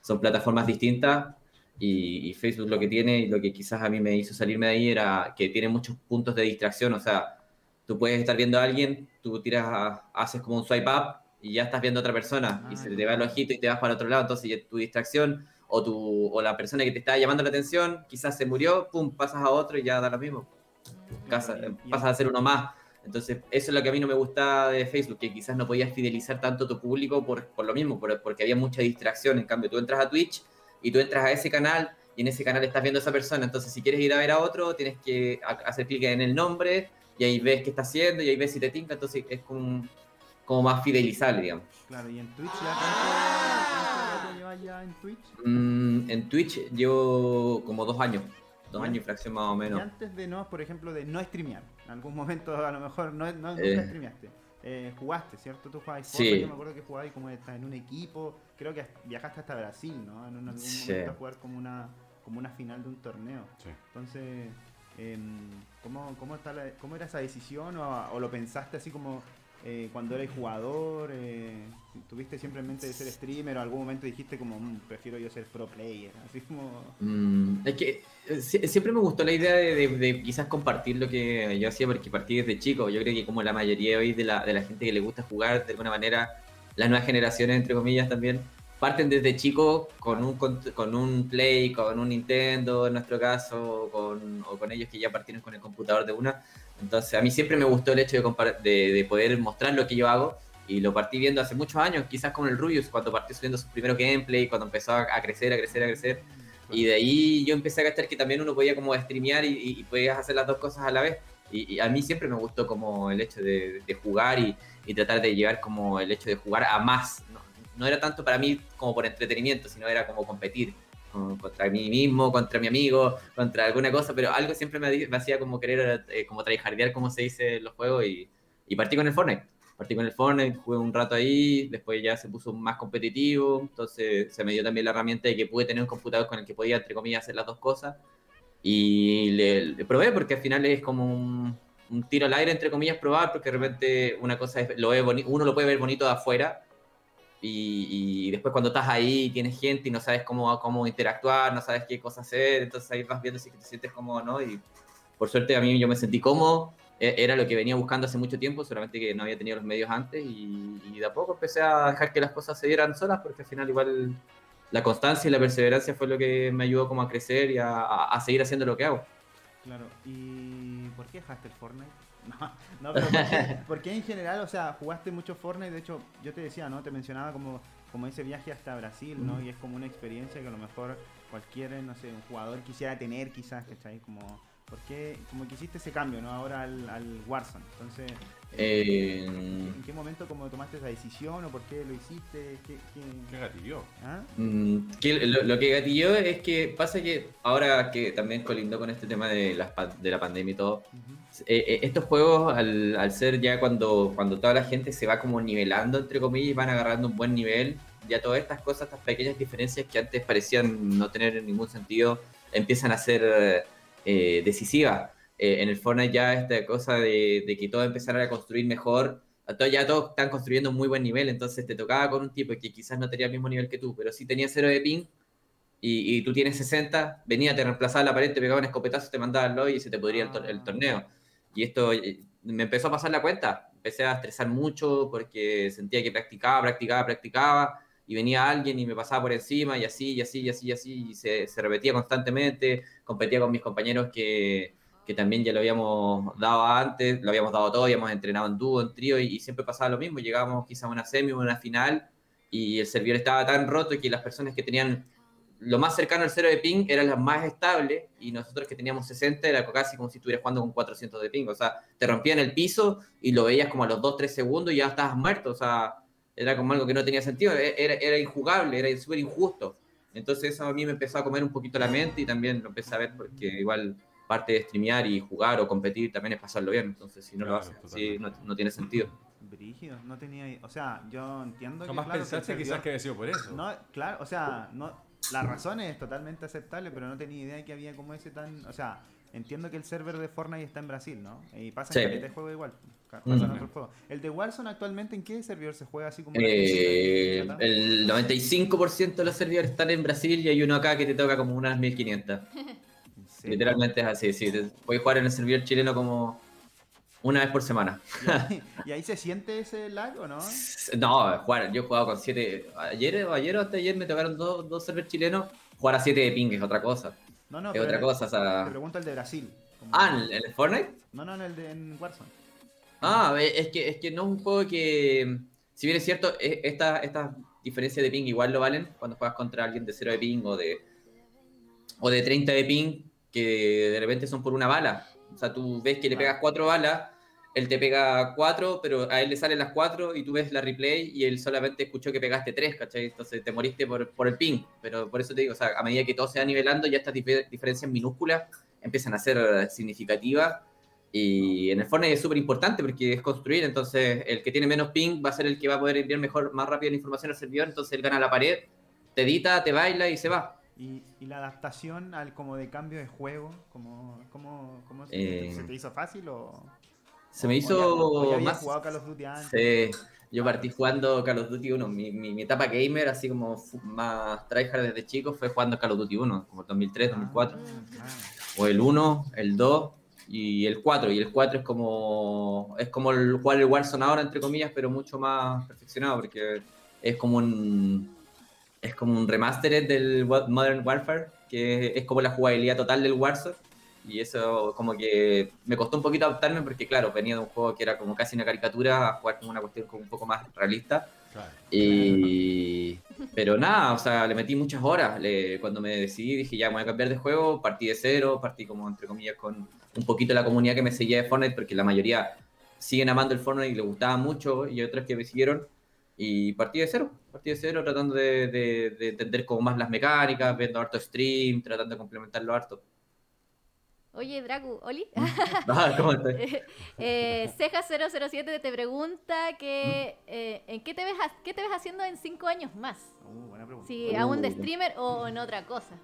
son plataformas distintas y, y Facebook lo que tiene y lo que quizás a mí me hizo salirme de ahí era que tiene muchos puntos de distracción, o sea, tú puedes estar viendo a alguien, tú tiras, a- haces como un swipe up y ya estás viendo a otra persona y Ah, se te va el ojito y te vas para otro lado, entonces tu distracción o, tu, o la persona que te está llamando la atención quizás se murió, pum, pasas a otro y ya da lo mismo. Casa- y- y- pasas a ser uno más. Entonces, eso es lo que a mí no me gusta de Facebook, que quizás no podías fidelizar tanto a tu público por, por lo mismo, por- porque había mucha distracción. En cambio, tú entras a Twitch y tú entras a ese canal y en ese canal estás viendo a esa persona. Entonces, si quieres ir a ver a otro, tienes que ha- hacer clic en el nombre y ahí ves qué está haciendo y ahí ves si te tinca. Entonces, es como, como más fidelizable, digamos. Claro, y en Twitch ya cuánto, cuánto rato llevas ya en Twitch? Mm, en Twitch llevo como dos años, dos años y fracción más o Y menos. antes de no, por ejemplo, de no streamear, en algún momento a lo mejor no, no nunca Eh. streameaste. Eh, jugaste, ¿cierto? Tú jugabas Sí. Yo me acuerdo que jugabas como en un equipo, creo que viajaste hasta Brasil, ¿no? En un- algún Sí. momento a jugar como una, como una final de un torneo. Sí. Entonces, ¿cómo, cómo, está la- ¿cómo era esa decisión o, lo pensaste así como eh, cuando eras jugador? eh, ¿Tuviste siempre en mente de ser streamer o algún momento dijiste como, "Mm, prefiero yo ser pro player? Así como... Mm, es que eh, sie- siempre me gustó la idea de, de- de quizás compartir lo que yo hacía porque partí desde chico. Yo creo que como la mayoría hoy de la, de la gente que le gusta jugar, de alguna manera, las nuevas generaciones, entre comillas, también, parten desde chico con un, con un Play, con un Nintendo, en nuestro caso, con, o con ellos que ya partieron con el computador de una. Entonces, a mí siempre me gustó el hecho de, de, de poder mostrar lo que yo hago. Y lo partí viendo hace muchos años, quizás con el Rubius, cuando partió subiendo su primero gameplay, cuando empezó a, crecer, a crecer, a crecer. Y de ahí yo empecé a cachar que también uno podía como streamear y, y- podías hacer las dos cosas a la vez. Y, a mí siempre me gustó como el hecho de, de jugar y, y tratar de llevar como el hecho de jugar a más. No, no era tanto para mí como por entretenimiento, sino era como competir con- contra mí mismo, contra mi amigo, contra alguna cosa, pero algo siempre me, me hacía como querer eh, como tryhardear como se dice en los juegos y, partí con el Fortnite. Partí con el Fortnite, jugué un rato ahí, después ya se puso más competitivo, entonces se me dio también la herramienta de que pude tener un computador con el que podía, entre comillas, hacer las dos cosas. Y le, le probé porque al final es como un, tiro al aire, entre comillas, probar, porque de repente una cosa es, lo ve uno lo puede ver bonito de afuera, y, y después cuando estás ahí tienes gente y no sabes cómo, cómo interactuar, no sabes qué cosa hacer, entonces ahí vas viendo si te sientes cómodo o no, y por suerte a mí yo me sentí cómodo, e- era lo que venía buscando hace mucho tiempo, solamente que no había tenido los medios antes, y, y de a poco empecé a dejar que las cosas se dieran solas, porque al final igual la constancia y la perseverancia fue lo que me ayudó como a crecer y a seguir haciendo lo que hago. Claro, ¿y por qué dejaste el Fortnite? No, no pero ¿por qué, por qué en general, o sea, jugaste mucho Fortnite? De hecho, yo te decía, ¿no? Te mencionaba como, como ese viaje hasta Brasil, ¿no? Y es como una experiencia que a lo mejor cualquier, no sé, un jugador quisiera tener quizás, ¿cachai? Como, ¿por qué? Como que hiciste ese cambio, ¿no? Ahora al, al Warzone. Entonces, Eh, ¿en qué momento como tomaste esa decisión o por qué lo hiciste? ¿Qué, qué- ¿Qué gatilló? ¿Ah? Mm, que lo, lo que gatilló es que pasa que ahora que también colindó con este tema de, las pa- de la pandemia y todo, eh, eh, estos juegos al, al ser ya cuando, cuando toda la gente se va como nivelando, entre comillas, y van agarrando un buen nivel, ya todas estas cosas, estas pequeñas diferencias que antes parecían no tener ningún sentido, empiezan a ser eh, decisivas. Eh, en el Fortnite ya esta cosa de, de que todos empezaron a construir mejor, ya todos están construyendo un muy buen nivel, entonces te tocaba con un tipo que quizás no tenía el mismo nivel que tú, pero sí tenía cero de ping y, y tú tienes 60, venía, te reemplazaba la pared, te pegaba un escopetazo, te mandaba al lobby y se te podría el, tor- el torneo. Y esto eh, me empezó a pasar la cuenta, empecé a estresar mucho porque sentía que practicaba, practicaba, practicaba y venía alguien y me pasaba por encima y así, y así, y así, y así, y se, repetía constantemente, competía con mis compañeros que, que también ya lo habíamos dado antes, lo habíamos dado todo, habíamos entrenado en dúo, en trío, y, siempre pasaba lo mismo, llegábamos quizá a una semi o una final, y el servidor estaba tan roto que las personas que tenían lo más cercano al cero de ping eran las más estables, y nosotros que teníamos 60 era casi como si estuvieras jugando con 400 de ping, o sea, te rompían el piso y lo veías como a los 2-3 segundos y ya estabas muerto, o sea, era como algo que no tenía sentido, e- era, era injugable, era súper injusto. Entonces eso a mí me empezó a comer un poquito la mente y también lo empecé a ver porque igual parte de streamear y jugar o competir también es pasarlo bien, entonces si no lo Claro, haces, totalmente. sí, no, no tiene sentido. Brígido, no tenía. i- O sea, yo entiendo Jamás que. claro, que pensaste quizás servidor- que había sido por eso. No, claro, o sea, no, la razón es totalmente aceptable, pero no tenía idea que había como ese tan. O sea, entiendo que el server de Fortnite está en Brasil, ¿no? Y pasa Sí. en caleta de juego igual. Mm. En. El de Warzone actualmente, ¿en qué servidor se juega así como. Eh, el 95% de los servidores están en Brasil y hay uno acá que te toca como unas 1500. ¿En serio? Literalmente es así, sí. Puedes jugar en el servidor chileno como una vez por semana. ¿Y ahí, y ahí se siente ese lag o no? No, jugar, yo he jugado con 7. Ayer o ayer o hasta ayer me tocaron dos, dos servers chilenos. Jugar a 7 de ping es otra cosa. No, no, es pero otra el- cosa, o Te pregunto el de Brasil. como- Ah, ¿en el Fortnite? No, no, en el de en Warzone. Ah, es que, es que no es un juego que, si bien es cierto, e- esta- estas diferencias de ping igual lo valen cuando juegas contra alguien de 0 de ping o de, o de 30 de ping, que de repente son por una bala. O sea, tú ves que le pegas 4 balas, él te pega 4, pero a él le salen las 4 y tú ves la replay y él solamente escuchó que pegaste 3, ¿cachai? Entonces te moriste por, por el ping. Pero por eso te digo, o sea, a medida que todo se va nivelando, ya estas dife- diferencias minúsculas empiezan a ser significativas y en el Fortnite es súper importante porque es construir, entonces el que tiene menos ping va a ser el que va a poder enviar mejor, más rápido la información al servidor, entonces él gana la pared, te edita, te baila y se va. Y, y la adaptación al como de cambio de juego, como, como, como se, Eh, ¿se te hizo fácil o...? Se me hizo ya- más... jugado Call of Duty antes? Sí, yo partí jugando Call of Duty 1, mi, mi, mi etapa gamer, así como más tryhard desde chico, fue jugando Call of Duty 1, como 2003, 2004, Ah, o el 1, el 2 y el 4, y el 4 es como es como el jugar el Warzone ahora, entre comillas, pero mucho más perfeccionado, porque es como un es como un remastered del Modern Warfare, que es como la jugabilidad total del Warzone. Y eso como que me costó un poquito adaptarme porque, claro, venía de un juego que era como casi una caricatura a jugar como una cuestión como un poco más realista. Claro. Y... Pero nada, o sea, le metí muchas horas. Le- Cuando me decidí, dije, ya, me voy a cambiar de juego, partí de cero, partí como, entre comillas, con un poquito la comunidad que me seguía de Fortnite, porque la mayoría siguen amando el Fortnite y les gustaba mucho, y otros que me siguieron. Y partí de cero, partí de cero tratando de, de- de entender como más las mecánicas, viendo harto stream, tratando de complementarlo harto. Oye, Dracu, Oli. Ah, ¿cómo estás? eh, Ceja007 te pregunta que eh, ¿en qué te, ves qué te ves haciendo en cinco años más? Uh, buena pregunta. Si aún de Uh. streamer o en otra cosa.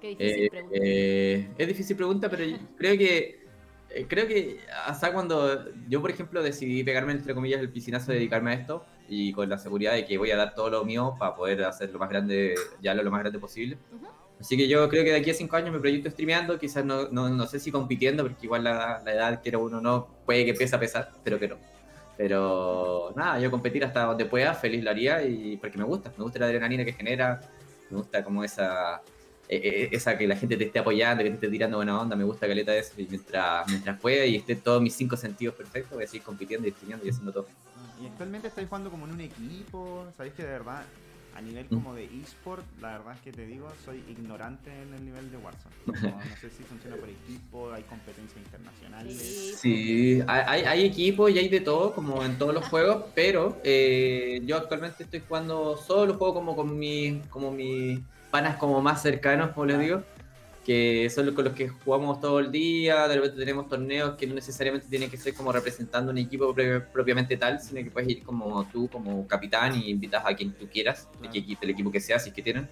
Qué difícil Eh, pregunta. eh, es difícil pregunta, pero yo creo que eh, creo que hasta cuando yo, por ejemplo, decidí pegarme entre comillas el piscinazo de dedicarme a esto y con la seguridad de que voy a dar todo lo mío para poder hacer lo más grande, ya lo, lo más grande posible. Ujú. Así que yo creo que de aquí a cinco años me proyecto streameando, quizás no, no, no sé si compitiendo, porque igual la, la edad que era uno no puede que empiece a pesar, pero que no. Pero nada, yo competir hasta donde pueda, feliz lo haría y porque me gusta, me gusta la adrenalina que genera, Me gusta como esa, eh, esa que la gente te esté apoyando, que te esté tirando buena onda, me gusta caleta eso. Y mientras, mientras juegue y esté todos mis cinco sentidos perfectos, voy a seguir compitiendo y streameando y haciendo todo. Y actualmente estáis jugando como en un equipo, sabéis que de verdad, a nivel Mm. como de eSport, la verdad es que te digo, soy ignorante en el nivel de Warzone. Como, no sé si funciona por equipo, hay competencias internacionales. Sí. Hay- hay equipos y hay de todo, como en todos los juegos, pero eh, yo actualmente estoy jugando solo, juego como con mis como mis panas como más cercanos, como les digo, que son los con los que jugamos todo el día, de repente tenemos torneos que no necesariamente tienen que ser como representando un equipo propiamente tal, sino que puedes ir como tú, como capitán, y invitas a quien tú quieras, el equipo que sea, si es que tienen.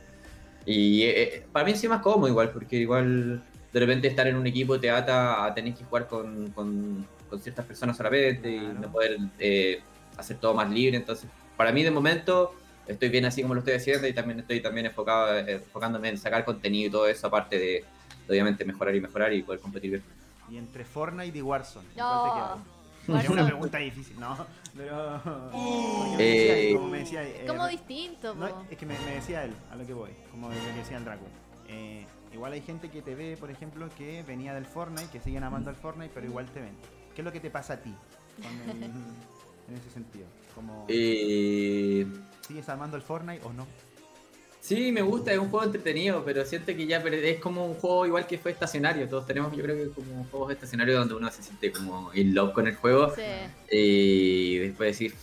Y eh, eh, para mí es más cómodo igual, porque igual de repente estar en un equipo te ata a tener que jugar con, con- con ciertas personas solamente y Claro. no poder eh, hacer todo más libre. Entonces, para mí de momento estoy bien así como lo estoy haciendo y también estoy también enfocado, eh, enfocándome en sacar contenido y todo eso, aparte de, de, obviamente mejorar y mejorar y poder competir bien. Y entre Fortnite y Warzone, ¿en No. ¿cuál te quedas? Es una pregunta difícil, ¿no? Pero. me Eh, decía, como me decía, eh, Como distinto, No, es que me, me decía él, a lo que voy, como lo que decía el Draco. Eh, igual hay gente que te ve, por ejemplo, que venía del Fortnite, que siguen amando al Fortnite, pero igual te ven. ¿Qué es lo que te pasa a ti con el- en ese sentido? Como, Eh, ¿Sigues amando el Fortnite o no? Sí, me gusta, es un juego entretenido, pero siento que ya es como un juego igual que fue estacionario. Todos tenemos, yo creo que como juegos estacionarios donde uno se siente como in love con el juego Sí. y después decir,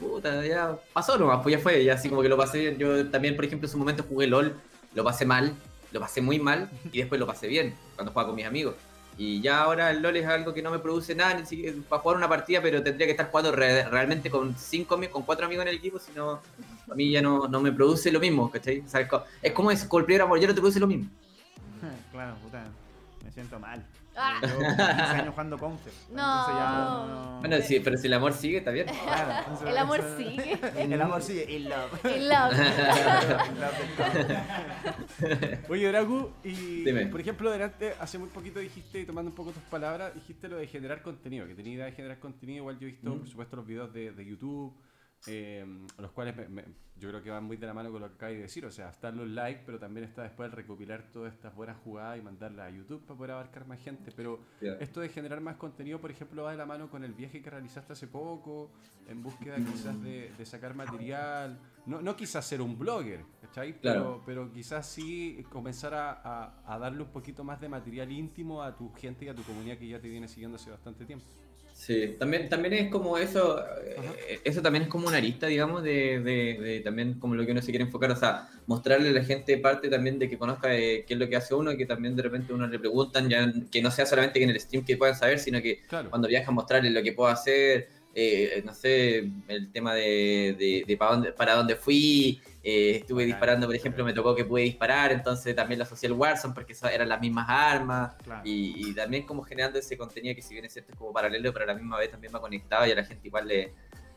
puta, ya pasó nomás, pues ya fue, ya así como que lo pasé bien. Yo también, por ejemplo, en su momento jugué LOL, lo pasé mal, lo pasé muy mal y después lo pasé bien cuando jugaba con mis amigos. Y ya ahora el LOL es algo que no me produce nada, ni siquiera para jugar una partida, pero tendría que estar jugando re- realmente con cinco con cuatro amigos en el equipo, si no, a mí ya no, no me produce lo mismo, ¿cachai? Es co- es como es, primer amor, ya no te produce lo mismo. claro, puta, me siento mal. Ah. Yo 15 años jugando Counter. No. Ya no- Bueno, sí, pero si el amor sigue, está bien. Claro, entonces El amor eso- sigue. El amor sigue, el love. In love. Oye, Dragu, y Dime. por ejemplo, delante, hace muy poquito dijiste, tomando un poco tus palabras, dijiste lo de generar contenido, que tenía idea de generar contenido, igual yo he visto, Mm. por supuesto, los videos de, de YouTube, eh, los cuales me- me- yo creo que van muy de la mano con lo que acabas de decir, o sea, están los likes, pero también está después el recopilar todas estas buenas jugadas y mandarlas a YouTube para poder abarcar más gente, pero esto de generar más contenido, por ejemplo, va de la mano con el viaje que realizaste hace poco, en búsqueda quizás de, de sacar material, no, no quizás ser un blogger, ¿cachai? Claro. Pero, pero quizás sí comenzar a, a- a darle un poquito más de material íntimo a tu gente y a tu comunidad que ya te viene siguiendo hace bastante tiempo. Sí, también, también es como eso, eh, eso también es como una lista, digamos, de, de- de también como lo que uno se quiere enfocar, o sea, mostrarle a la gente parte también de que conozca eh, qué es lo que hace uno, que también de repente uno le preguntan, ya que no sea solamente que en el stream que puedan saber, sino que Claro. cuando viaja mostrarle lo que puedo hacer, eh, no sé, el tema de, de, de para, dónde, para dónde fui, eh, estuve disparando, por ejemplo, me tocó que pude disparar, entonces también lo asocié al Warzone porque eran las mismas armas, Claro. y, y también como generando ese contenido que si bien es cierto es como paralelo, pero a la misma vez también va conectado y a la gente igual le,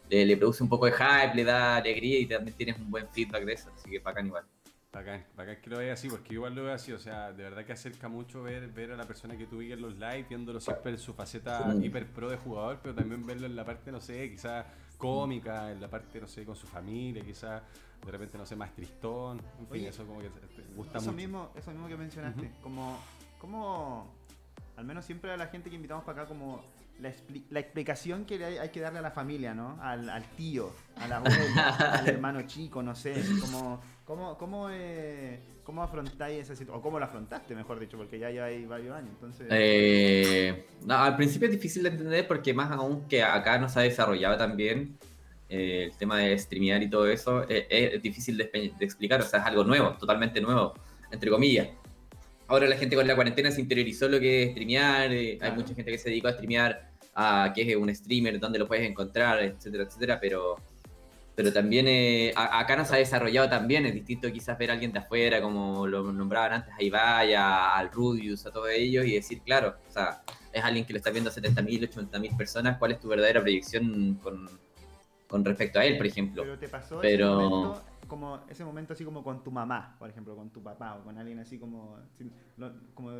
le, le produce un poco de hype, le da alegría y también tienes un buen feedback de eso, así que bacán igual. Bacán, bacán que lo veas así, porque igual lo veo así, o sea, de verdad que acerca mucho ver, ver a la persona que tú en los live, viéndolo siempre en su faceta Sí. hiper pro de jugador, pero también verlo en la parte, no sé, quizás cómica, en la parte, no sé, con su familia, quizás de repente, no sé, más tristón, en fin, Oye, eso como que te gusta eso mucho. mismo, eso mismo que mencionaste, Ujú. como, como, al menos siempre a la gente que invitamos para acá, como la, expli- la explicación que hay, hay que darle a la familia, ¿no? Al, al tío, a la abuela, al hermano chico, no sé, como, cómo, cómo, eh, cómo afrontáis esa situación, o cómo la afrontaste, mejor dicho, porque ya lleváis varios años, entonces... Eh, no, al principio es difícil de entender porque más aún que acá no se ha desarrollado también eh, el tema de streamear y todo eso, eh, es difícil de, de explicar, o sea, es algo nuevo, totalmente nuevo, entre comillas. Ahora la gente con la cuarentena se interiorizó lo que es streamear, eh, hay Claro. mucha gente que se dedicó a streamear a qué es un streamer, dónde lo puedes encontrar, etcétera, etcétera, pero, pero también eh, a- acá no se ha desarrollado también, es distinto quizás ver a alguien de afuera, como lo nombraban antes, a Ibai, a- al Rudius, a todos ellos, y decir, claro, o sea, es alguien que lo está viendo a 70.000, 80.000 personas, ¿cuál es tu verdadera proyección con, con respecto a él, por ejemplo? Pero te pasó Pero- ese momento, como ese momento así como con tu mamá, por ejemplo, con tu papá o con alguien así como, si, lo- como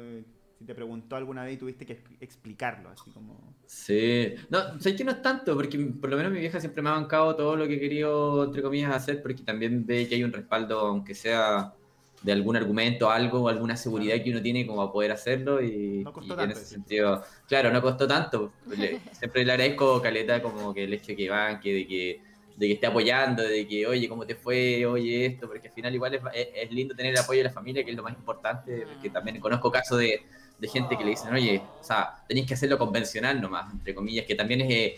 si te preguntó alguna vez y tuviste que expli- explicarlo, así como... Sí, no, sé que no es tanto, porque por lo menos mi vieja siempre me ha bancado todo lo que he querido, entre comillas, hacer, porque también ve que hay un respaldo, aunque sea de algún argumento, algo, alguna seguridad que uno tiene como a poder hacerlo y, No costó y en ese sentido, claro, no costó tanto. Le- siempre le agradezco Caleta como que el hecho de que van, que de que de que esté apoyando, de que, oye, ¿cómo te fue? Oye, esto, porque al final igual es, es- lindo tener el apoyo de la familia, que es lo más importante, porque también conozco casos de, de gente que le dicen, oye, o sea, tenéis que hacerlo convencional nomás, entre comillas, que también es eh,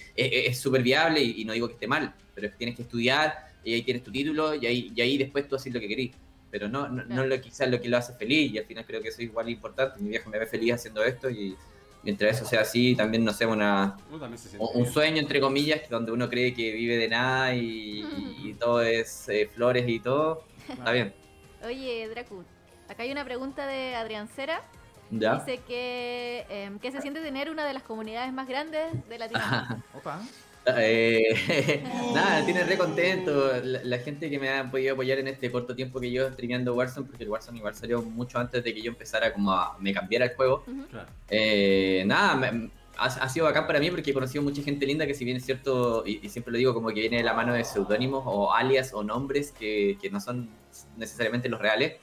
es súper viable y, y no digo que esté mal, pero es que tienes que estudiar y ahí tienes tu título y ahí, y ahí después tú haces lo que querís. Pero no, no, no lo quizás lo que lo hace feliz y al final creo que eso es igual importante. Mi vieja me ve feliz haciendo esto y mientras eso sea así, también no sé, una, un sueño, entre comillas, donde uno cree que vive de nada y, y todo es eh, flores y todo. Está bien. Oye, Dracu, acá hay una pregunta de Adrián Cera. ¿Ya? Dice que, que se siente tener una de las comunidades más grandes de Latinoamérica. Opa. Eh, nada, tiene re contento la, la gente que me ha podido apoyar en este corto tiempo que yo streameando Warzone, porque el Warzone igual salió mucho antes de que yo empezara como a me cambiara el juego. Ujú. Claro. Eh, nada, me- ha, ha sido bacán para mí porque he conocido mucha gente linda que si bien es cierto, y, y siempre lo digo como que viene de la mano de seudónimos o alias o nombres que, que no son necesariamente los reales,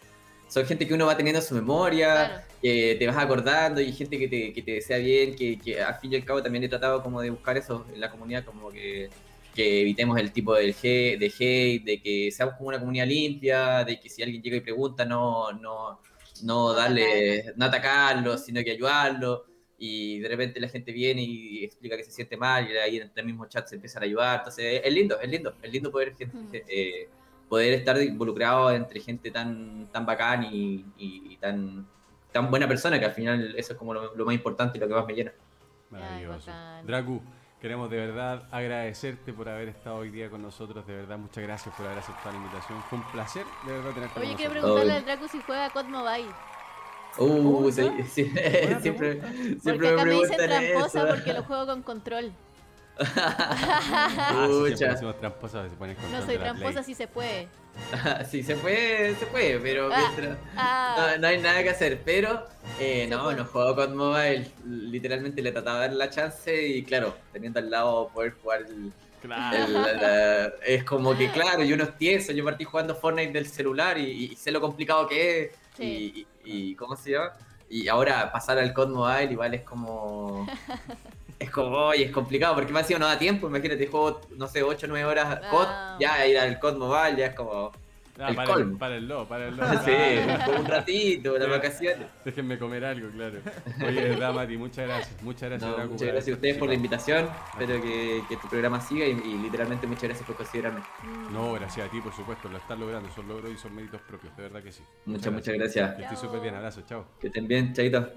son gente que uno va teniendo en su memoria, Claro. que te vas acordando y gente que te, que te desea bien, que, que al fin y al cabo también he tratado como de buscar eso en la comunidad, como que, que evitemos el tipo hate, de hate, de que seamos como una comunidad limpia, de que si alguien llega y pregunta no, no, no darle, no atacarlo, sino que ayudarlo. Y de repente la gente viene y explica que se siente mal y ahí en el mismo chat se empiezan a ayudar. Entonces es lindo, es lindo, es lindo poder, gente- eh, poder estar involucrado entre gente tan, tan bacán y, y- y tan, tan buena persona que al final eso es como lo, lo más importante y lo que más me llena. Maravilloso. Dracu, queremos de verdad agradecerte por haber estado hoy día con nosotros. De verdad, muchas gracias por haber aceptado la invitación. Fue un placer, de verdad, tenerte Oye, con quiero nosotros. preguntarle al Dracu si juega COD Mobile. Uh, ¿Cómo sí, sí, Buena siempre, Porque siempre acá me dicen preguntan tramposa eso. porque lo juego con control. Ah, sí, siempre se No soy tramposa si se puede. sí, se puede, se puede, pero Ah, mientras- ah. no, no hay nada que hacer. Pero eh, no, puede. no juego con mobile. Literalmente le trataba de dar la chance y claro, teniendo al lado poder jugar el, Claro. el- la- es como que claro, y uno es tieso. Yo partí jugando Fortnite del celular y, y sé lo complicado que es. Sí. Y, y- y ¿cómo se llama? Y ahora pasar al COD Mobile igual es como. Es como, oye, es complicado porque más si no da tiempo. Imagínate, juego, no sé, 8 o 9 horas COD, Ah. ya ir al COD Mobile ya es como. Ah, el para, el, colmo. para el lo, para el lo. Sí, Ah. un ratito, las vacaciones. Déjenme comer algo, claro. Oye, de verdad, Mati, muchas gracias. Muchas gracias, No, muchas gracias a ustedes por la invitación. Espero que, que tu programa siga y, y literalmente muchas gracias por considerarme. No, gracias a ti, por supuesto, lo estás logrando, son logros y son méritos propios, de verdad que sí. Muchas, muchas gracias. Que estoy súper bien, abrazo, chao. Que estén bien, chaito.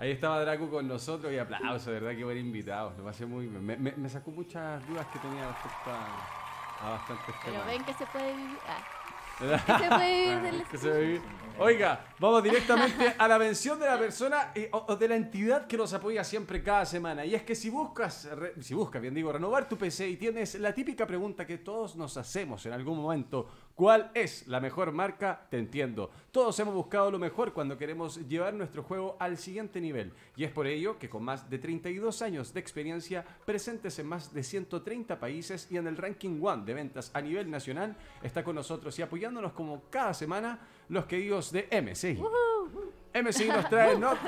Ahí estaba Dracu con nosotros y aplausos, de verdad que buen invitado. Lo pasé muy bien. Me, me- me sacó muchas dudas que tenía respecto a, a bastantes Pero temas. ven que se puede vivir. Ah, que se puede vivir del Que se. Oiga, vamos directamente a la mención de la persona eh, o, o de la entidad que nos apoya siempre cada semana. Y es que si buscas, re- si buscas, bien digo, renovar tu PC y tienes la típica pregunta que todos nos hacemos en algún momento, ¿cuál es la mejor marca? Te entiendo. Todos hemos buscado lo mejor cuando queremos llevar nuestro juego al siguiente nivel. Y es por ello que con más de 32 años de experiencia, presentes en más de 130 países y en el ranking One de ventas a nivel nacional, está con nosotros y apoyándonos como cada semana los queridos de MSI. MSI nos trae not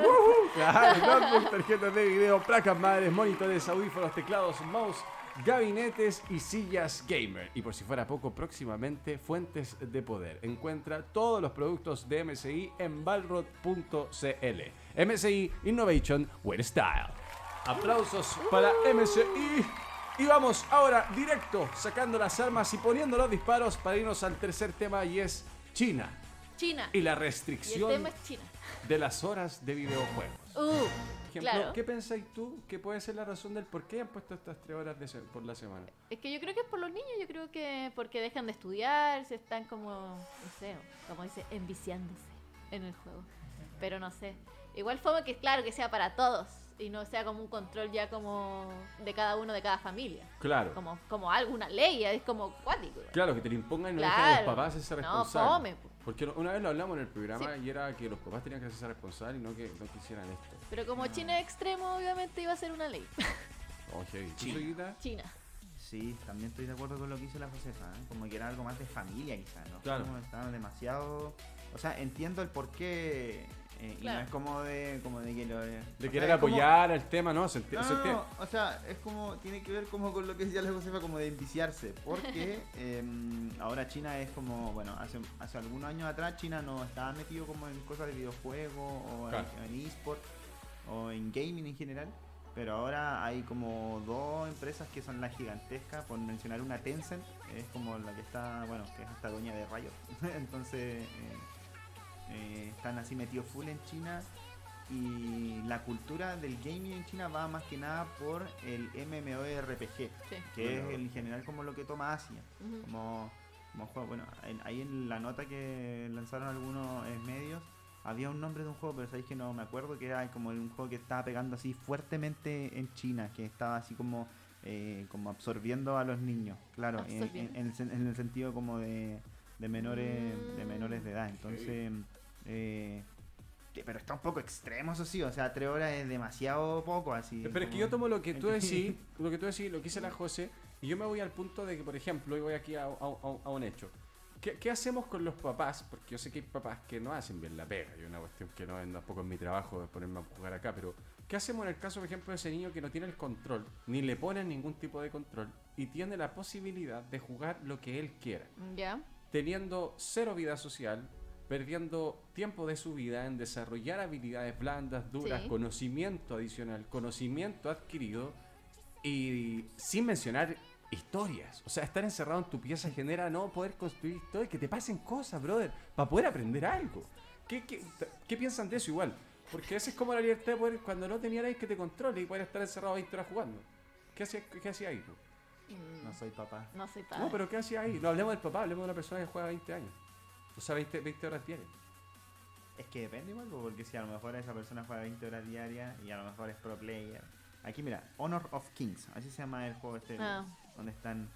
claro, notebook, tarjetas de video, placas madres, monitores, audífonos, teclados, mouse, gabinetes y sillas gamer. Y por si fuera poco, próximamente fuentes de poder. Encuentra todos los productos de MSI en balrod.cl. MSI Innovation with Style. Aplausos para MSI. Y vamos ahora directo, sacando las armas y poniendo los disparos para irnos al tercer tema y es China China. y la Y el restricción tema es China. de las horas de videojuegos. Uh, Ejemplo, claro. ¿qué pensáis tú que puede ser la razón del por qué han puesto estas tres horas de por la semana? Es que yo creo que es por los niños, yo creo que porque dejan de estudiar, se están como, no sé, como dice, enviciándose en el juego. Pero no sé. Igual fue que claro que sea para todos y no sea como un control ya como de cada uno de cada familia. Claro. Como, como alguna ley, es como cuático. Claro, que te lo impongan y no dejan a Claro. los papás hacerse No, responsables. fome, po. Porque una vez lo hablamos en el programa Sí. y era que los papás tenían que hacerse responsables y no que no quisieran esto. Pero como China es extremo, obviamente iba a ser una ley. Oh, heavy. ¿Tú, Soyita? China. Sí, también estoy de acuerdo con lo que hizo la Josefa, ¿eh? como que era algo más de familia quizás, ¿no? Claro. Como estaba demasiado... O sea, entiendo el porqué eh, y no es como de, como de que lo... De o sea, querer es como- apoyar el tema, ¿no? Se No, se no, entiende. no, o sea, es como, tiene que ver como con lo que decía la Josefa, como de enviciarse, porque em, ahora China es como, bueno, hace, hace algunos años atrás China no estaba metido como en cosas de videojuegos o Claro. en, en eSport o en gaming en general, pero ahora hay como dos empresas que son las gigantescas, por mencionar una Tencent, es como la que está, bueno, que es esta dueña de Riot, entonces eh, eh, están así metidos full en China y la cultura del gaming en China va más que nada por el MMORPG, Sí. que Bueno. es en general como lo que toma Asia, como, como juego. Bueno, en- ahí en la nota que lanzaron algunos medios había un nombre de un juego, pero sabéis que no me acuerdo, que era como un juego que estaba pegando así fuertemente en China, que estaba así como eh, como absorbiendo a los niños, claro, en, en- Absorbiendo. en el, en el sentido como de, de menores de Mm. menores de edad. Entonces, eh, pero está un poco extremo, eso sí, o sea, tres horas es demasiado poco así. Pero es que yo tomo lo que tú decís, lo que tú decís, lo que dice la José, y yo me voy al punto de que, por ejemplo, y voy aquí a, a- a- a un hecho. ¿Qué, qué hacemos con los papás? Porque yo sé que hay papás que no hacen bien la pega, y una cuestión que no es tampoco en mi trabajo de ponerme a jugar acá, pero ¿qué hacemos en el caso, por ejemplo, de ese niño que no tiene el control, ni le ponen ningún tipo de control, y tiene la posibilidad de jugar lo que él quiera? Ya. teniendo cero vida social, perdiendo tiempo de su vida en desarrollar habilidades blandas, duras, Sí. conocimiento adicional, conocimiento adquirido y sin mencionar historias. O sea, estar encerrado en tu pieza genera no poder construir historias, que te pasen cosas, brother, para poder aprender algo. ¿Qué, qué, qué piensan de eso igual? Porque esa es como la libertad de poder, cuando no tenía nadie que te controle y poder estar encerrado 20 horas jugando. ¿Qué hacía, qué hacía ahí? bro? No soy papá. No soy padre. No, pero ¿qué hacía ahí? No hablemos del papá, hablemos de una persona que juega 20 años. O sea, 20, 20 horas diarias. Es que depende igual, po, porque si a lo mejor esa persona juega 20 horas diarias y a lo mejor es pro player. Aquí mira, Honor of Kings, así se llama el juego este Ah. Donde están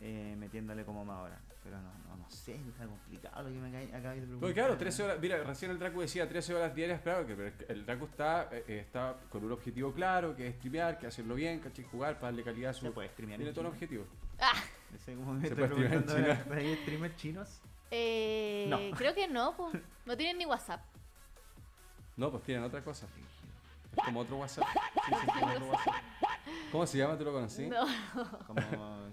eh, metiéndole como más horas. Pero no, no, no sé, está complicado lo que me acabáis de preguntar. Porque claro, 13 horas, mira, recién el Dracu decía 13 horas diarias, claro, que pero el Dracu está, eh, eh, está con un objetivo claro, que es streamear, que hacerlo bien, que jugar, para darle calidad a su... Se puede streamear Tiene en todo un China. objetivo. Ah, Ese como me Se estoy puede streamear en preguntando China. ahora, ¿hay streamers chinos? eh, No. Creo que no, po. no tienen ni WhatsApp. No, pues tienen otra cosa. Como otro WhatsApp. Sí, sí, como otro WhatsApp. ¿Cómo se llama? ¿Tú lo conocí? No. Como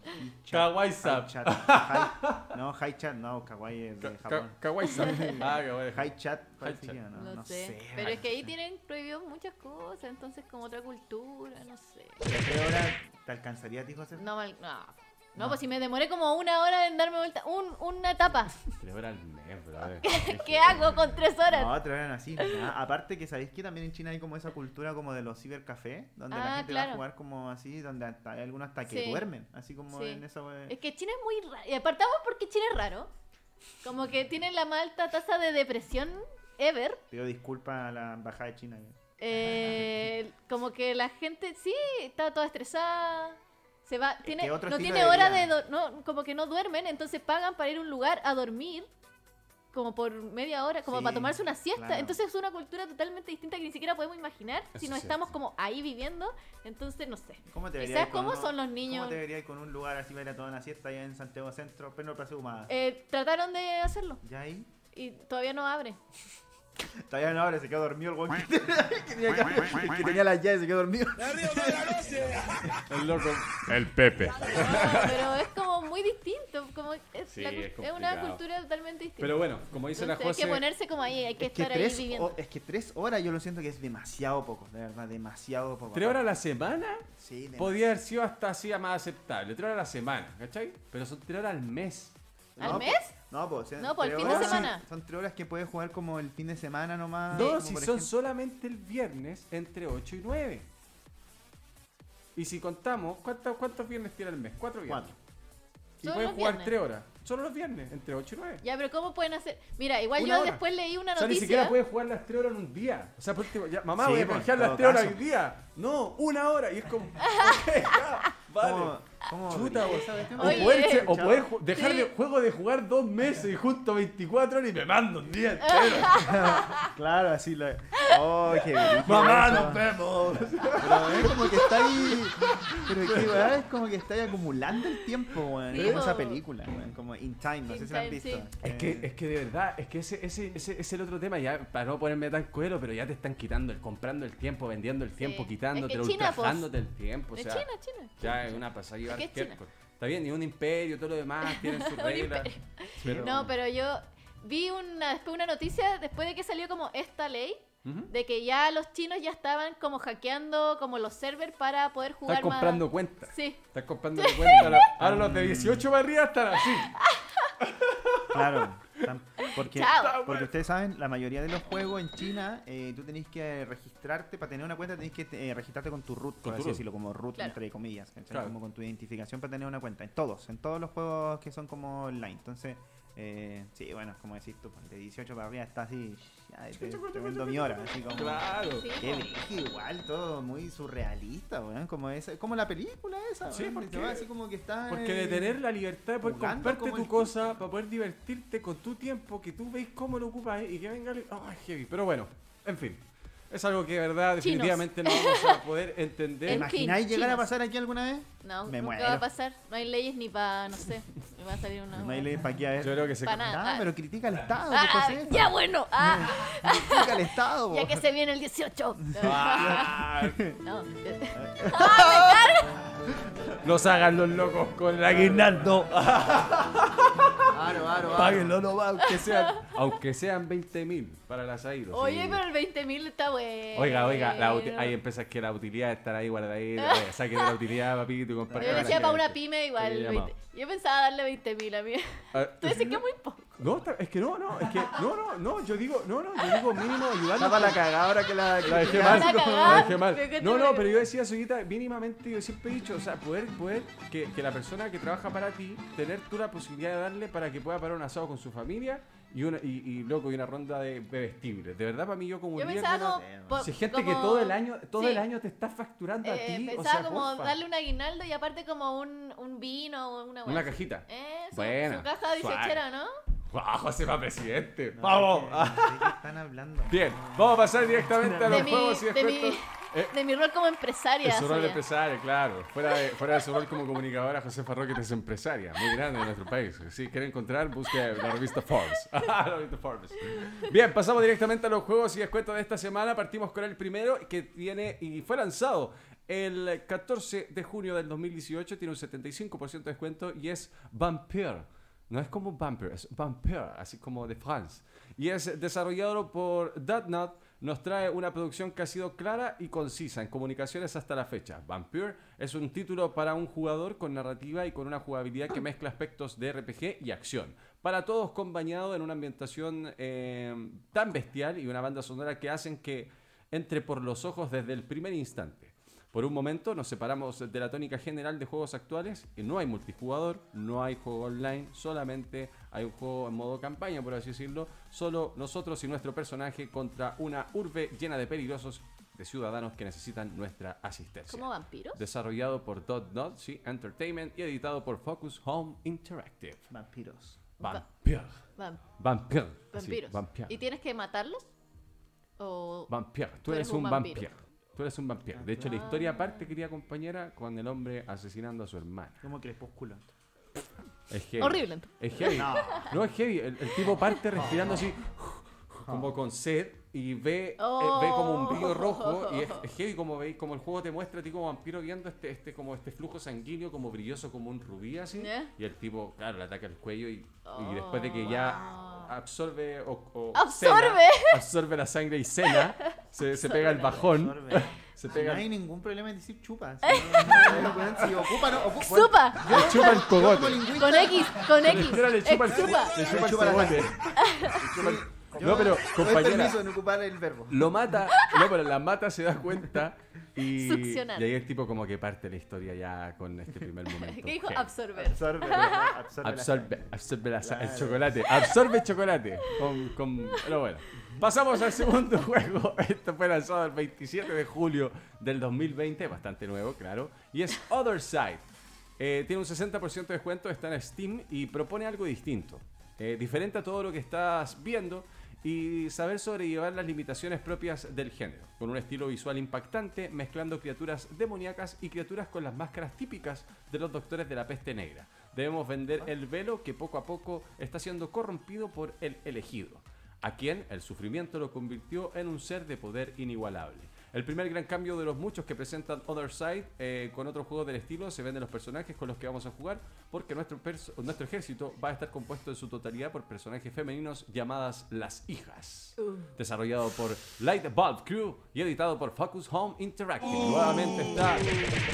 Hi-Chat, Kawaii Zap. Hi-Chat, Hi- No, Hi Chat, no, Kawaii es de Japón. Kawaii Zap. Ah, kawaii. Hi Chat, no, No, no sé. sé. Pero es que ahí tienen prohibido muchas cosas, entonces como otra cultura, no sé. ¿Pero tres horas te alcanzaría a ti, José? No, mal- no. No, No. pues si me demoré como una hora en darme vuelta, un, una etapa. Tres horas al mes, brother. ¿Qué hago con tres horas? No, tres horas así. nada. Aparte que sabéis que también en China hay como esa cultura como de los cibercafés, donde la Ah, gente va a jugar como así, donde hasta, hay algunos hasta que Sí. duermen, así como Sí. en esa Es que China es muy raro. Y apartamos porque China es raro. Como que tiene la más alta tasa de depresión ever. Pido disculpas a la embajada de China. Eh, como que la gente, sí, está toda estresada. Se va, tiene, que no tiene hora de, no, como que no duermen, entonces pagan para ir a un lugar a dormir, como por media hora, como Sí, para tomarse una siesta. claro. Entonces es una cultura totalmente distinta que ni siquiera podemos imaginar si no es estamos como ahí viviendo. Entonces no sé. ¿Cómo te ¿Y verías sabes con cómo uno- son los niños? ¿Cómo te verías con un lugar así para ir a toda una siesta allá en Santiago Centro, pero no Humada? Eh, trataron de hacerlo ¿Ya ahí? y todavía no abre. Todavía no abre, se quedó dormido el weón que, que tenía, que- que tenía las llaves, se quedó dormido. El loco. El Pepe. No, pero es como muy distinto. Como es, Sí, la cul- es es una cultura totalmente distinta. Pero bueno, como dice la José... hay que ponerse como ahí, hay que Es que, estar ahí viviendo. o- es que tres horas yo lo siento que es demasiado poco, de verdad, demasiado poco. ¿Tres horas a la semana? Sí, demasiado. Podría haber sido hasta así más aceptable. Tres horas a la semana, ¿cachai? Pero son tres horas al mes. ¿Al No, mes? No, pues. No, po, el fin de semana. Son tres horas que puedes jugar como el fin de semana nomás. No, si son ejemplo- solamente el viernes entre 8 y 9. Y si contamos, ¿cuántos, cuántos viernes tiene el mes? Cuatro viernes. Cuatro. Y pueden jugar viernes. 3 horas. Solo los viernes, entre 8 y 9. Ya, pero ¿cómo pueden hacer? Mira, igual Una yo hora. después leí una O sea, ni siquiera noticia. puedes jugar las 3 horas en un día. O sea, por último, ya, mamá, Sí, voy a pues, canjear en las 3 horas caso. hoy día. No, una hora. Y es como. ok, ya. Vale. ¿Cómo, cómo Chuta, vos. cuestión? O Oye. poder, ser- o Chao. poder ju- dejar Sí. de juego de jugar dos meses y justo 24 horas y me mando un día entero. Claro, así lo. Oh, qué brillo Mamá, eso. nos vemos. Pero es como que está ahí. Pero qué weá, es como que está ahí acumulando el tiempo, weón. Sí, es como po. esa película, weón. Como In Time, no In sé si la han Time, visto. sí. Es que, es que de verdad, es que ese, ese, ese es el otro tema, ya para no ponerme tan cuero, pero ya te están quitando, el, comprando el tiempo, vendiendo el tiempo, Sí. quitándote, Es que China, pues. ultrajándote el tiempo. O Es sea, China, China. Ya es una pasada llevar Es que es China. tiempo. Está bien, y un imperio, todo lo demás, tienen sus reglas. Pero, No, pero yo vi una, después una noticia después de que salió como esta ley Ujú. de que ya los chinos ya estaban como hackeando como los servers para poder jugar Están comprando más. cuentas. Sí. Están comprando cuentas. Ahora los de 18 para arriba están así. Claro. Porque, Chao. porque ustedes saben, la mayoría de los juegos en China, eh, tú tenés que registrarte, para tener una cuenta tenés que eh, registrarte con tu root, por así root. decirlo, como root Claro. entre comillas, como con tu identificación para tener una cuenta. En todos, en todos los juegos que son como online. Entonces, eh, sí, bueno, como decís tú, de 18 para arriba está así, ya, de- tremendo mi hora, así como... Claro. Sí, Qué igual, todo muy surrealista, weón. Como, esa, como la película esa, Sí, weón, porque- así como que está. Porque de eh, tener la libertad de poder comprarte tu cosa, para poder divertirte con tu tiempo, que tú veis cómo lo ocupas y que venga... el- Ay, heavy. Pero bueno, en fin. Es algo que de verdad Chinos. definitivamente no vamos a poder entender. ¿Te En imagináis fin, llegar a chinos. pasar aquí alguna vez? No, Me nunca muero. va a pasar. No hay leyes ni para, no sé, me va a salir una... No hay leyes para aquí a ver. Yo creo que se... Pa' nada. Ah, pero critica al Estado, Ah, ¿qué cosa es ya bueno, ah, Critica al Estado, ya que se viene el 18. Ah, No, Nos hagan los locos con el aguinaldo. Aro, aro, aro. Páguenlo nomás, aunque sean, aunque sean 20 mil para las Airo. Oye, sí. pero el 20.000 está bueno. Oiga, oiga, la hay empresas que la utilidad están ahí guardaditas. Oye, Saquen la utilidad, papito, y Yo compartan. decía para una pyme igual. 20. Yo pensaba darle 20.000 a mí. Ah, Tú dices que es muy poco. No, es que no, no, es que no, no, no, yo digo, no, no, yo digo mínimo ayudando. Estaba la cagada ahora que la. La dejé mal, La dejé No, no, pero yo decía, Soyita, mínimamente yo siempre he dicho, o sea, poder, poder que, que la persona que trabaja para ti, tener tú la posibilidad de darle para que pueda parar un asado con su familia y una, y, y loco, y una ronda de bebestibles. De verdad, para mí yo como Yo pensaba como. Si gente que todo el año, todo sí. el año te está facturando a Eh, ti, o pensaba sea, como porfa. darle un aguinaldo y aparte como un, un vino o una una cajita. Eh, su, Buena, su caja de. 18 ¿no? ¡Wow, José va presidente! No, ¡Vamos! sé qué- están hablando. Bien, vamos a pasar directamente a los De mi, juegos y de, mi, descuentos. Eh, de mi rol como empresaria. Es su rol de empresaria, claro. Fuera de, fuera de su rol como comunicadora, José Farroquet es empresaria, muy grande en nuestro país. Si quiere encontrar, busque la revista Forbes. la revista Forbes. Bien, pasamos directamente a los juegos y descuentos de esta semana. Partimos con el primero que tiene y fue lanzado el 14 de junio del 2018. Tiene un 75% de descuento y es Vampire. No es como Vampire, es Vampire, así como de France. Y es desarrollado por Datnut. Nos trae una producción que ha sido clara y concisa en comunicaciones hasta la fecha. Vampire es un título para un jugador con narrativa y con una jugabilidad que mezcla aspectos de RPG y acción. Para todos acompañado en una ambientación eh, tan bestial y una banda sonora que hacen que entre por los ojos desde el primer instante. Por un momento nos separamos de la tónica general de juegos actuales y no hay multijugador, no hay juego online, solamente hay un juego en modo campaña, por así decirlo, solo nosotros y nuestro personaje contra una urbe llena de peligrosos de ciudadanos que necesitan nuestra asistencia. ¿Como vampiros? Desarrollado por Dot Dot sí, Entertainment y editado por Focus Home Interactive. Vampiros. Vampire. Vam- Vampire. así, vampiros. vampire. ¿Y tienes que matarlos? ¿O Vampire. Tú, Tú eres, eres un un vampiro. Tú eres un vampiro. De hecho, la historia aparte, querida compañera, con el hombre asesinando a su hermana. Como crepúsculo. Es heavy. Horrible. Es heavy. No. No, es heavy. El, el tipo parte respirando así, como con sed, y ve, eh, ve como un brillo rojo. Y es, es heavy como veis, como el juego te muestra a ti como vampiro viendo este, este, como este flujo sanguíneo, como brilloso, como un rubí así. Ya. Y el tipo, claro, le ataca el cuello y, y después de que ya absorbe o, o ¡Absorbe! cena, absorbe la sangre y cena, se, se pega el bajón. Absorbe. Se Si pega no hay ningún problema en decir chupa. Si, no- no- no- si ocupa, no, ocupa. ¡Supa! le chupa el cogote. Con X, con X. Le chupa el, Exchupa. le chupa el chupa cogote. No, pero, compañera. en ocupar el verbo. Lo mata, no, pero la mata se da cuenta y, y ahí el tipo como que parte la historia ya con este primer momento. ¿Qué dijo? Absorber. Absorbe, absorbe, la Absorbe, absorbe la el chocolate, absorbe chocolate. Con, con, pero bueno. Pasamos al segundo juego. Esto fue lanzado el 27 de julio del 2020, bastante nuevo, claro. Y es Other Side. Eh, tiene un 60% de descuento, está en Steam y propone algo distinto. Eh, diferente a todo lo que estás viendo y saber sobrellevar las limitaciones propias del género, con un estilo visual impactante, mezclando criaturas demoníacas y criaturas con las máscaras típicas de los doctores de la peste negra. Debemos vender el velo que poco a poco está siendo corrompido por el elegido, a quien el sufrimiento lo convirtió en un ser de poder inigualable. El primer gran cambio de los muchos que presentan Other Side eh, con otros juegos del estilo se venden los personajes con los que vamos a jugar porque nuestro, nuestro ejército va a estar compuesto en su totalidad por personajes femeninos llamadas las hijas. Desarrollado por Light Bulb Crew y editado por Focus Home Interactive. Nuevamente están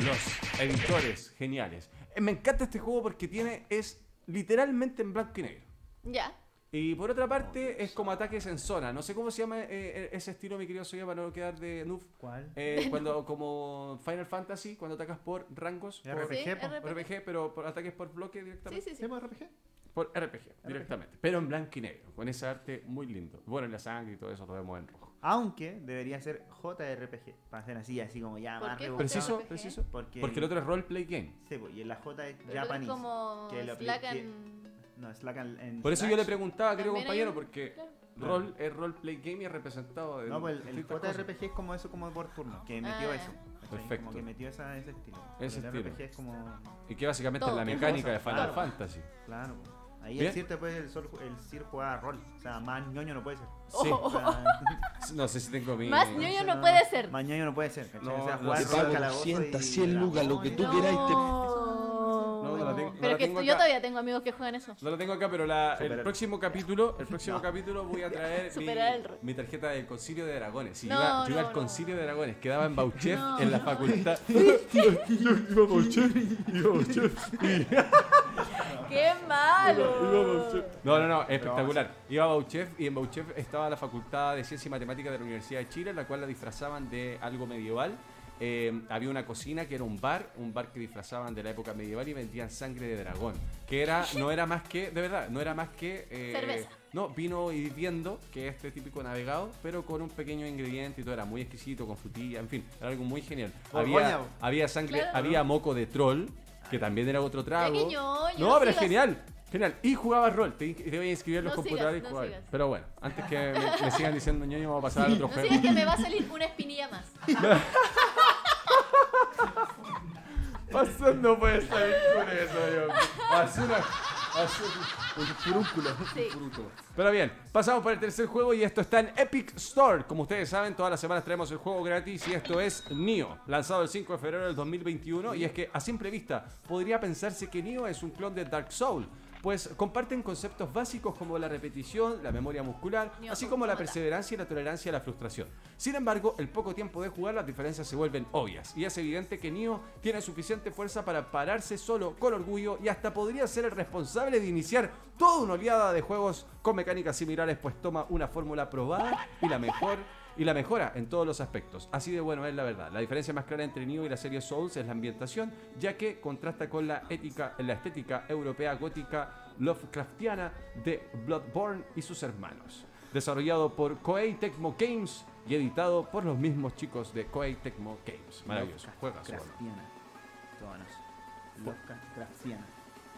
los editores geniales. Eh, Me encanta este juego porque tiene es literalmente en blanco y negro. Ya. Y por otra parte, es como ataques en zona. No sé cómo se llama eh, ese estilo, mi querido Soya, para no quedar de noob. ¿Cuál? Eh, cuando, como Final Fantasy, cuando atacas por rangos. Por RPG, Sí, po. RPG. RPG, pero por ataques por bloque directamente. sí, sí. ¿Sí, RPG? Por RPG, directamente. Pero en blanco y negro, con ese arte muy lindo. Bueno, y la sangre y todo eso lo vemos en rojo. Aunque debería ser JRPG. Para ser así, así como ya ¿Por más. Preciso, RPG? preciso. Porque, Porque el otro es roleplay game. Sí, pues, y en la J es Pero Japanese. es como que lo Slack No, Slack en, en Por eso Slash. yo le preguntaba, hay compañero, un- porque claro. rol es roleplay game y es representado de No, pues el, el. JRPG es como eso, como por turno, que metió Ah, eso. Perfecto. Como que metió esa, ese estilo. Ese el estilo. RPG es como. Y que básicamente es Todo. la mecánica de Final Claro. Fantasy. Claro. pues. Ahí Bien. el CIR te puede el, sol- el CIR juega rol. O sea, más ñoño no puede ser. Sí. O sea, No sé si tengo mi. Más ñoño no puede ser. Más ñoño no puede ser. ¿cachai? No, o sea, no jugar rol Te pago calabozo 200, y 100 lucas, lo que tú queráis, te- No, no la tengo- no Pero la que tengo yo todavía tengo amigos que juegan eso. No lo tengo acá, pero la- el próximo capítulo, el próximo capítulo voy a traer mi, tarjeta del Concilio de Dragones. Iba, yo iba no, al no. Concilio de Dragones, quedaba en Bauchef No. en la facultad. iba a Bauchef, iba a Bauchef. ¡Qué malo! No, no, no, espectacular. Iba a Bauchef y en Bauchef estaba la Facultad de Ciencia y Matemática de la Universidad de Chile, la cual la disfrazaban de algo medieval. Eh, había una cocina que era un bar, un bar que disfrazaban de la época medieval y vendían sangre de dragón, que era no era más que, de verdad, no era más que eh, Cerveza. No, vino hirviendo, que es este típico navegado, pero con un pequeño ingrediente y todo era muy exquisito, con frutilla, en fin, era algo muy genial. Había, había sangre, Claro. había moco de troll, que también era otro trago. ñoño, no, no pero es sigas. genial. Genial. Y jugabas rol. Te, te voy a inscribir en los No sigas, computadores y no jugar. sigas. Pero bueno, antes que me, me sigan diciendo ñoño, vamos a pasar al otro No juego. sigas que me va a salir una espinilla más. Pasando hace un furúnculo. Sí. Pero bien, pasamos por el tercer juego y esto está en Epic Store. Como ustedes saben, todas las semanas traemos el juego gratis y esto es Nioh, lanzado el 5 de febrero del 2021. Y es que a simple vista podría pensarse que Nioh es un clon de Dark Soul. Pues comparten conceptos básicos como la repetición, la memoria muscular, así como la perseverancia y la tolerancia a la frustración. Sin embargo, el poco tiempo de jugar las diferencias se vuelven obvias y es evidente que Nioh tiene suficiente fuerza para pararse solo con orgullo y hasta podría ser el responsable de iniciar toda una oleada de juegos con mecánicas similares pues toma una fórmula probada y la mejor y la mejora en todos los aspectos. Así de bueno es la verdad. La diferencia más clara entre Nioh y la serie Souls es la ambientación, ya que contrasta con la, ética, la estética europea gótica Lovecraftiana de Bloodborne y sus hermanos. Desarrollado por Koei Tecmo Games y editado por los mismos chicos de Koei Tecmo Games. Maravilloso. Juega solo. Craftiana. Todos. Lovecraftiana.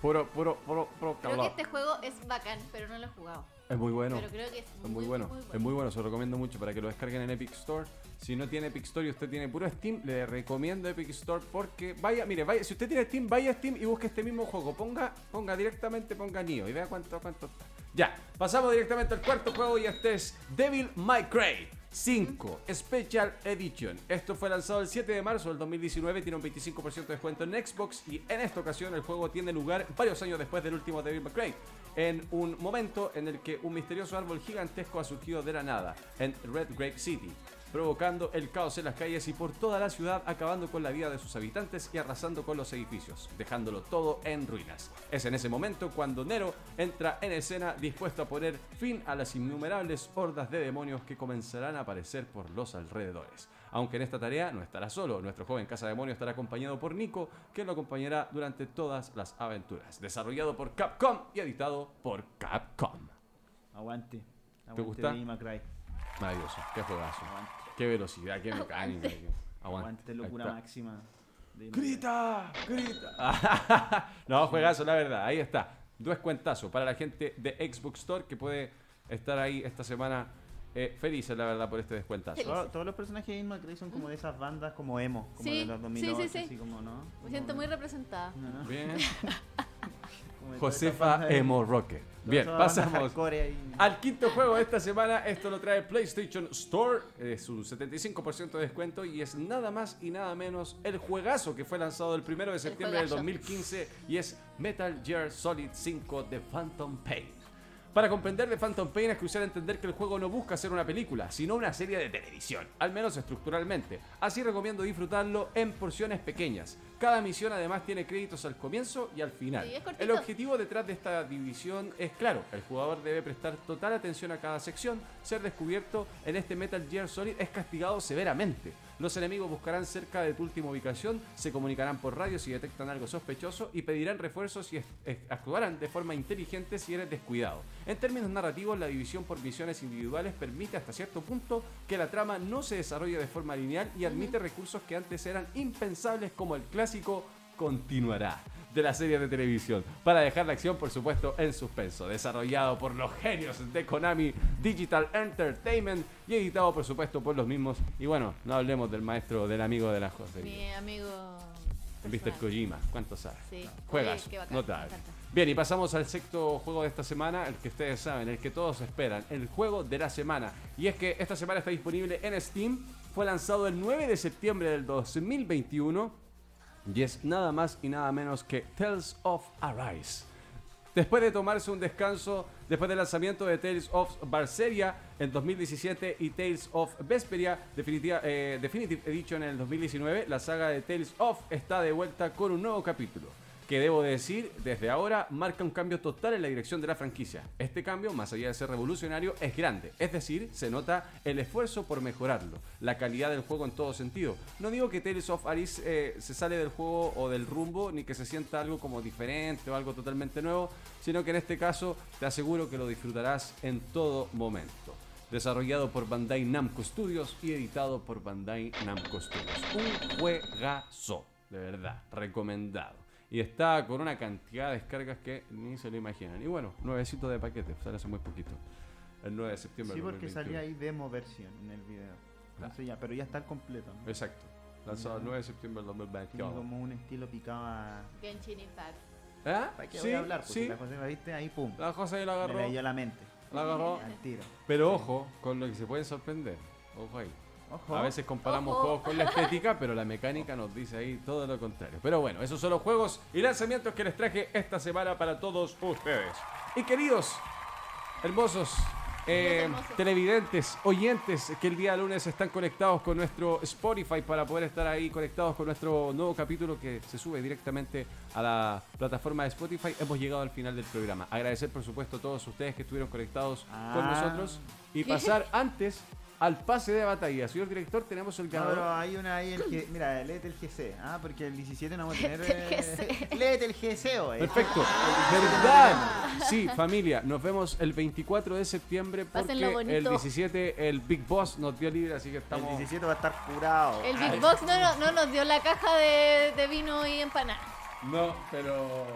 Puro, puro, puro, puro Creo que este juego es bacán, pero no lo he jugado. Es muy bueno. Pero creo que es, Es muy bueno, es muy bueno, se lo recomiendo mucho para que lo descarguen en Epic Store. Si no tiene Epic Store y usted tiene puro Steam, le recomiendo Epic Store porque vaya, mire, vaya, si usted tiene Steam, vaya a Steam y busque este mismo juego. Ponga, ponga directamente, ponga Nioh y vea cuánto, cuánto está. Ya, pasamos directamente al cuarto juego y este es Devil May Cry 5 Special Edition. Esto fue lanzado el 7 de marzo del 2019, tiene un 25% de descuento en Xbox y en esta ocasión el juego tiene lugar varios años después del último May Cry. En un momento en el que un misterioso árbol gigantesco ha surgido de la nada en Red Grape City, provocando el caos en las calles y por toda la ciudad, acabando con la vida de sus habitantes y arrasando con los edificios, dejándolo todo en ruinas. Es en ese momento cuando Nero entra en escena dispuesto a poner fin a las innumerables hordas de demonios que comenzarán a aparecer por los alrededores. Aunque en esta tarea no estará solo, nuestro joven casa demonio estará acompañado por Nico, que lo acompañará durante todas las aventuras. Desarrollado por Capcom y editado por Capcom. Aguante. Aguante gusta? May Cry. Maravilloso, qué juegazo. Aguante. Qué velocidad, qué mecánica. Aguante. Aguante, locura máxima. de- ¡Grita! ¡Grita! no, juegazo, la verdad. Ahí está. Descuentazo para la gente de Xbox Store que puede estar ahí esta semana eh, felices, la verdad, por este descuentazo. Todo- todos los personajes de Animal Crossing son como de esas bandas como emo, como Sí, de los sí, 2008, sí, sí. así como, ¿no? Me siento muy representada. No. Bien. Como de todas esas Josefa Emo Rocket. Bien, pasamos al quinto juego de esta semana. Esto lo trae PlayStation Store. Es un 75% de descuento y es nada más y nada menos el juegazo que fue lanzado el primero de septiembre del juegazo. 2015 y es Metal Gear Solid 5 de Phantom Pain. Para comprender de Phantom Pain es crucial entender que el juego no busca ser una película, sino una serie de televisión, al menos estructuralmente. Así recomiendo disfrutarlo en porciones pequeñas. Cada misión además tiene créditos al comienzo y al final. Sí, el objetivo detrás de esta división es claro, el jugador debe prestar total atención a cada sección, ser descubierto en este Metal Gear Solid es castigado severamente. Los enemigos buscarán cerca de tu última ubicación, se comunicarán por radio si detectan algo sospechoso y pedirán refuerzos y actuarán de forma inteligente si eres descuidado. En términos narrativos, la división por misiones individuales permite hasta cierto punto que la trama no se desarrolle de forma lineal y admite recursos que antes eran impensables como el clásico continuará de la serie de televisión para dejar la acción por supuesto en suspenso desarrollado por los genios de Konami Digital Entertainment y editado por supuesto por los mismos y bueno no hablemos del maestro del amigo de la José Mi amigo. Mr. Kojima cuánto sabe Sí. Juegas, Oye, bacán, encanta. Bien, y pasamos al sexto juego de esta semana, el que ustedes saben, el que todos esperan, el juego de la semana. Y es que esta semana está disponible en Steam, fue lanzado el 9 de septiembre del 2021 y es nada más y nada menos que Tales of Arise. Después de tomarse un descanso, después del lanzamiento de Tales of Berseria en 2017 y Tales of Vesperia definitiva- eh, Definitive en el 2019, la saga de Tales of está de vuelta con un nuevo capítulo. Que debo decir, desde ahora marca un cambio total en la dirección de la franquicia. Este cambio, más allá de ser revolucionario, es grande. Es decir, se nota el esfuerzo por mejorarlo, la calidad del juego en todo sentido. No digo que Tales of Arise eh, se sale del juego o del rumbo, ni que se sienta algo como diferente o algo totalmente nuevo, sino que en este caso te aseguro que lo disfrutarás en todo momento. Desarrollado por Bandai Namco Studios y editado por Bandai Namco Studios. Un juegazo, de verdad, recomendado. Y está con una cantidad de descargas que ni se lo imaginan. Y bueno, nuevecito de paquete, sale hace muy poquito. El 9 de septiembre. Sí, porque 2021. salía ahí demo versión en el video. Entonces ya, pero ya está el completo. ¿no? Exacto. Lanzado el 9 de septiembre del Tiene 2021. como un estilo picado a... Genshin Impact. ¿Ah? ¿Para qué Sí, voy a hablar? Porque sí. la José, ¿viste? Ahí, pum. La José ahí la Me agarró. leyó la mente. La agarró. Al tiro. Pero ojo, con lo que se pueden sorprender. Ojo ahí. Ojo. A veces comparamos Ojo. juegos con la estética, pero la mecánica nos dice ahí todo lo contrario. Pero bueno, esos son los juegos y lanzamientos que les traje esta semana para todos ustedes. Y queridos, hermosos eh, hermosos. televidentes, oyentes que el día lunes están conectados con nuestro Spotify para poder estar ahí conectados con nuestro nuevo capítulo que se sube directamente a la plataforma de Spotify. Hemos llegado al final del programa. Agradecer por supuesto a todos ustedes que estuvieron conectados con Ah. nosotros y pasar antes al pase de batalla. Señor director, tenemos el No, pero ganador. hay una ahí, el G- mira, léete el GC, ah, porque el 17 no vamos a tener... Léete el eh, léete el GC, eh. Perfecto. ¿Verdad? Sí, familia, nos vemos el 24 de septiembre porque el 17 el Big Boss nos dio libre, así que El estamos... 17 va a estar curado. El Big Box no, no, no nos dio la caja de, de vino y empanada. No, pero...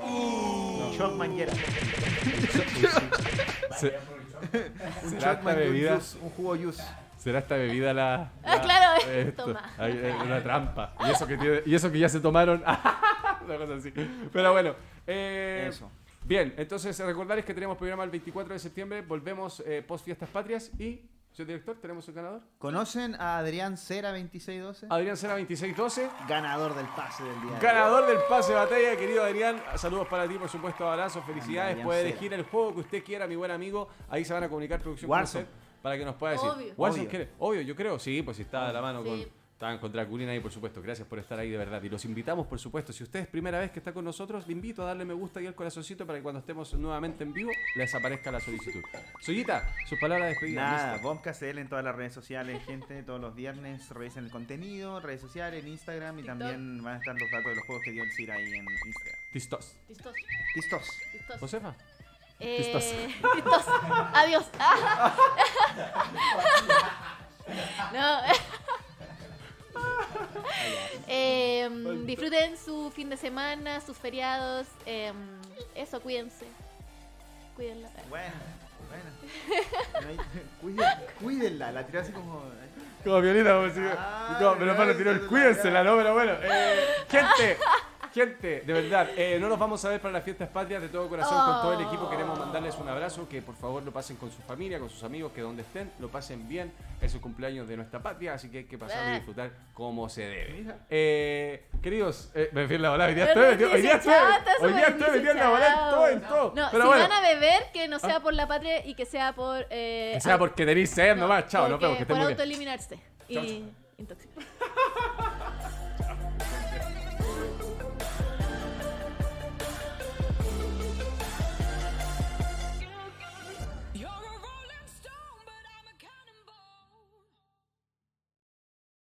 Shock manguera. Se- Un ¿Será shock esta bebida? un jugo juice. ¿Será esta bebida la...? Ah, la- claro, esto? toma. Hay- hay una trampa. Y eso que, tiene- y eso que ya se tomaron. Una cosa así. Pero bueno. eh, Eso. Bien, entonces recordarles que tenemos programa el 24 de septiembre. Volvemos eh, post Fiestas Patrias. Y, señor director, tenemos un ganador. ¿Conocen a Adrián Cera 2612? Adrián Sena 2612. Ganador del pase del día. Ganador del pase de batalla, querido Adrián. Saludos para ti, por supuesto, abrazos, felicidades. Puede Cera. elegir el juego que usted quiera, mi buen amigo. Ahí se van a comunicar producción Warzone. con usted para que nos pueda decir. Obvio. Obvio. yo creo, sí, pues si está de la mano Sí. con. Estaban con Draculina ahí, por supuesto. Gracias por estar ahí de verdad. Y los invitamos, por supuesto. Si usted es primera vez que está con nosotros, le invito a darle me gusta y el corazoncito para que cuando estemos nuevamente en vivo les aparezca la solicitud. Soyita, sus palabras de despedida. Nada, listo. Bombcast CL en todas las redes sociales, gente. Todos los viernes revisen el contenido, redes sociales, en Instagram y TikTok. también van a estar los datos de los juegos que dio el CIR ahí en Instagram. Tistos. ¿Listos? listos. Josefa. Eh. Adiós. no. Em, disfruten su fin de semana, sus feriados. em, eso, cuídense. Cuídenla. Bueno, bueno. No Cuídenla, la tiró así como. Como violita, como si. Ah, como, pero no, para tiró el cuídensela, la- ¿no? Pero bueno. eh, gente, gente, de verdad, eh, no nos vamos a ver para las fiestas patrias de todo corazón con todo el equipo. Queremos mandarles un abrazo, que por favor lo pasen con su familia, con sus amigos, que donde estén, lo pasen bien. Es el cumpleaños de nuestra patria, así que hay que pasarlo y disfrutar como se debe. Eh, queridos, eh, me refiero a la bola, hoy día estoy, hoy día estoy, hoy día estoy la bola en todo, en todo. No, Pero si bueno, Ah. van a beber, que no sea por la patria y que sea por. Eh, que sea porque tenéis sed no, nomás, chao, nos porque vemos, que estén Por muy bien. autoeliminarse y intoxicar.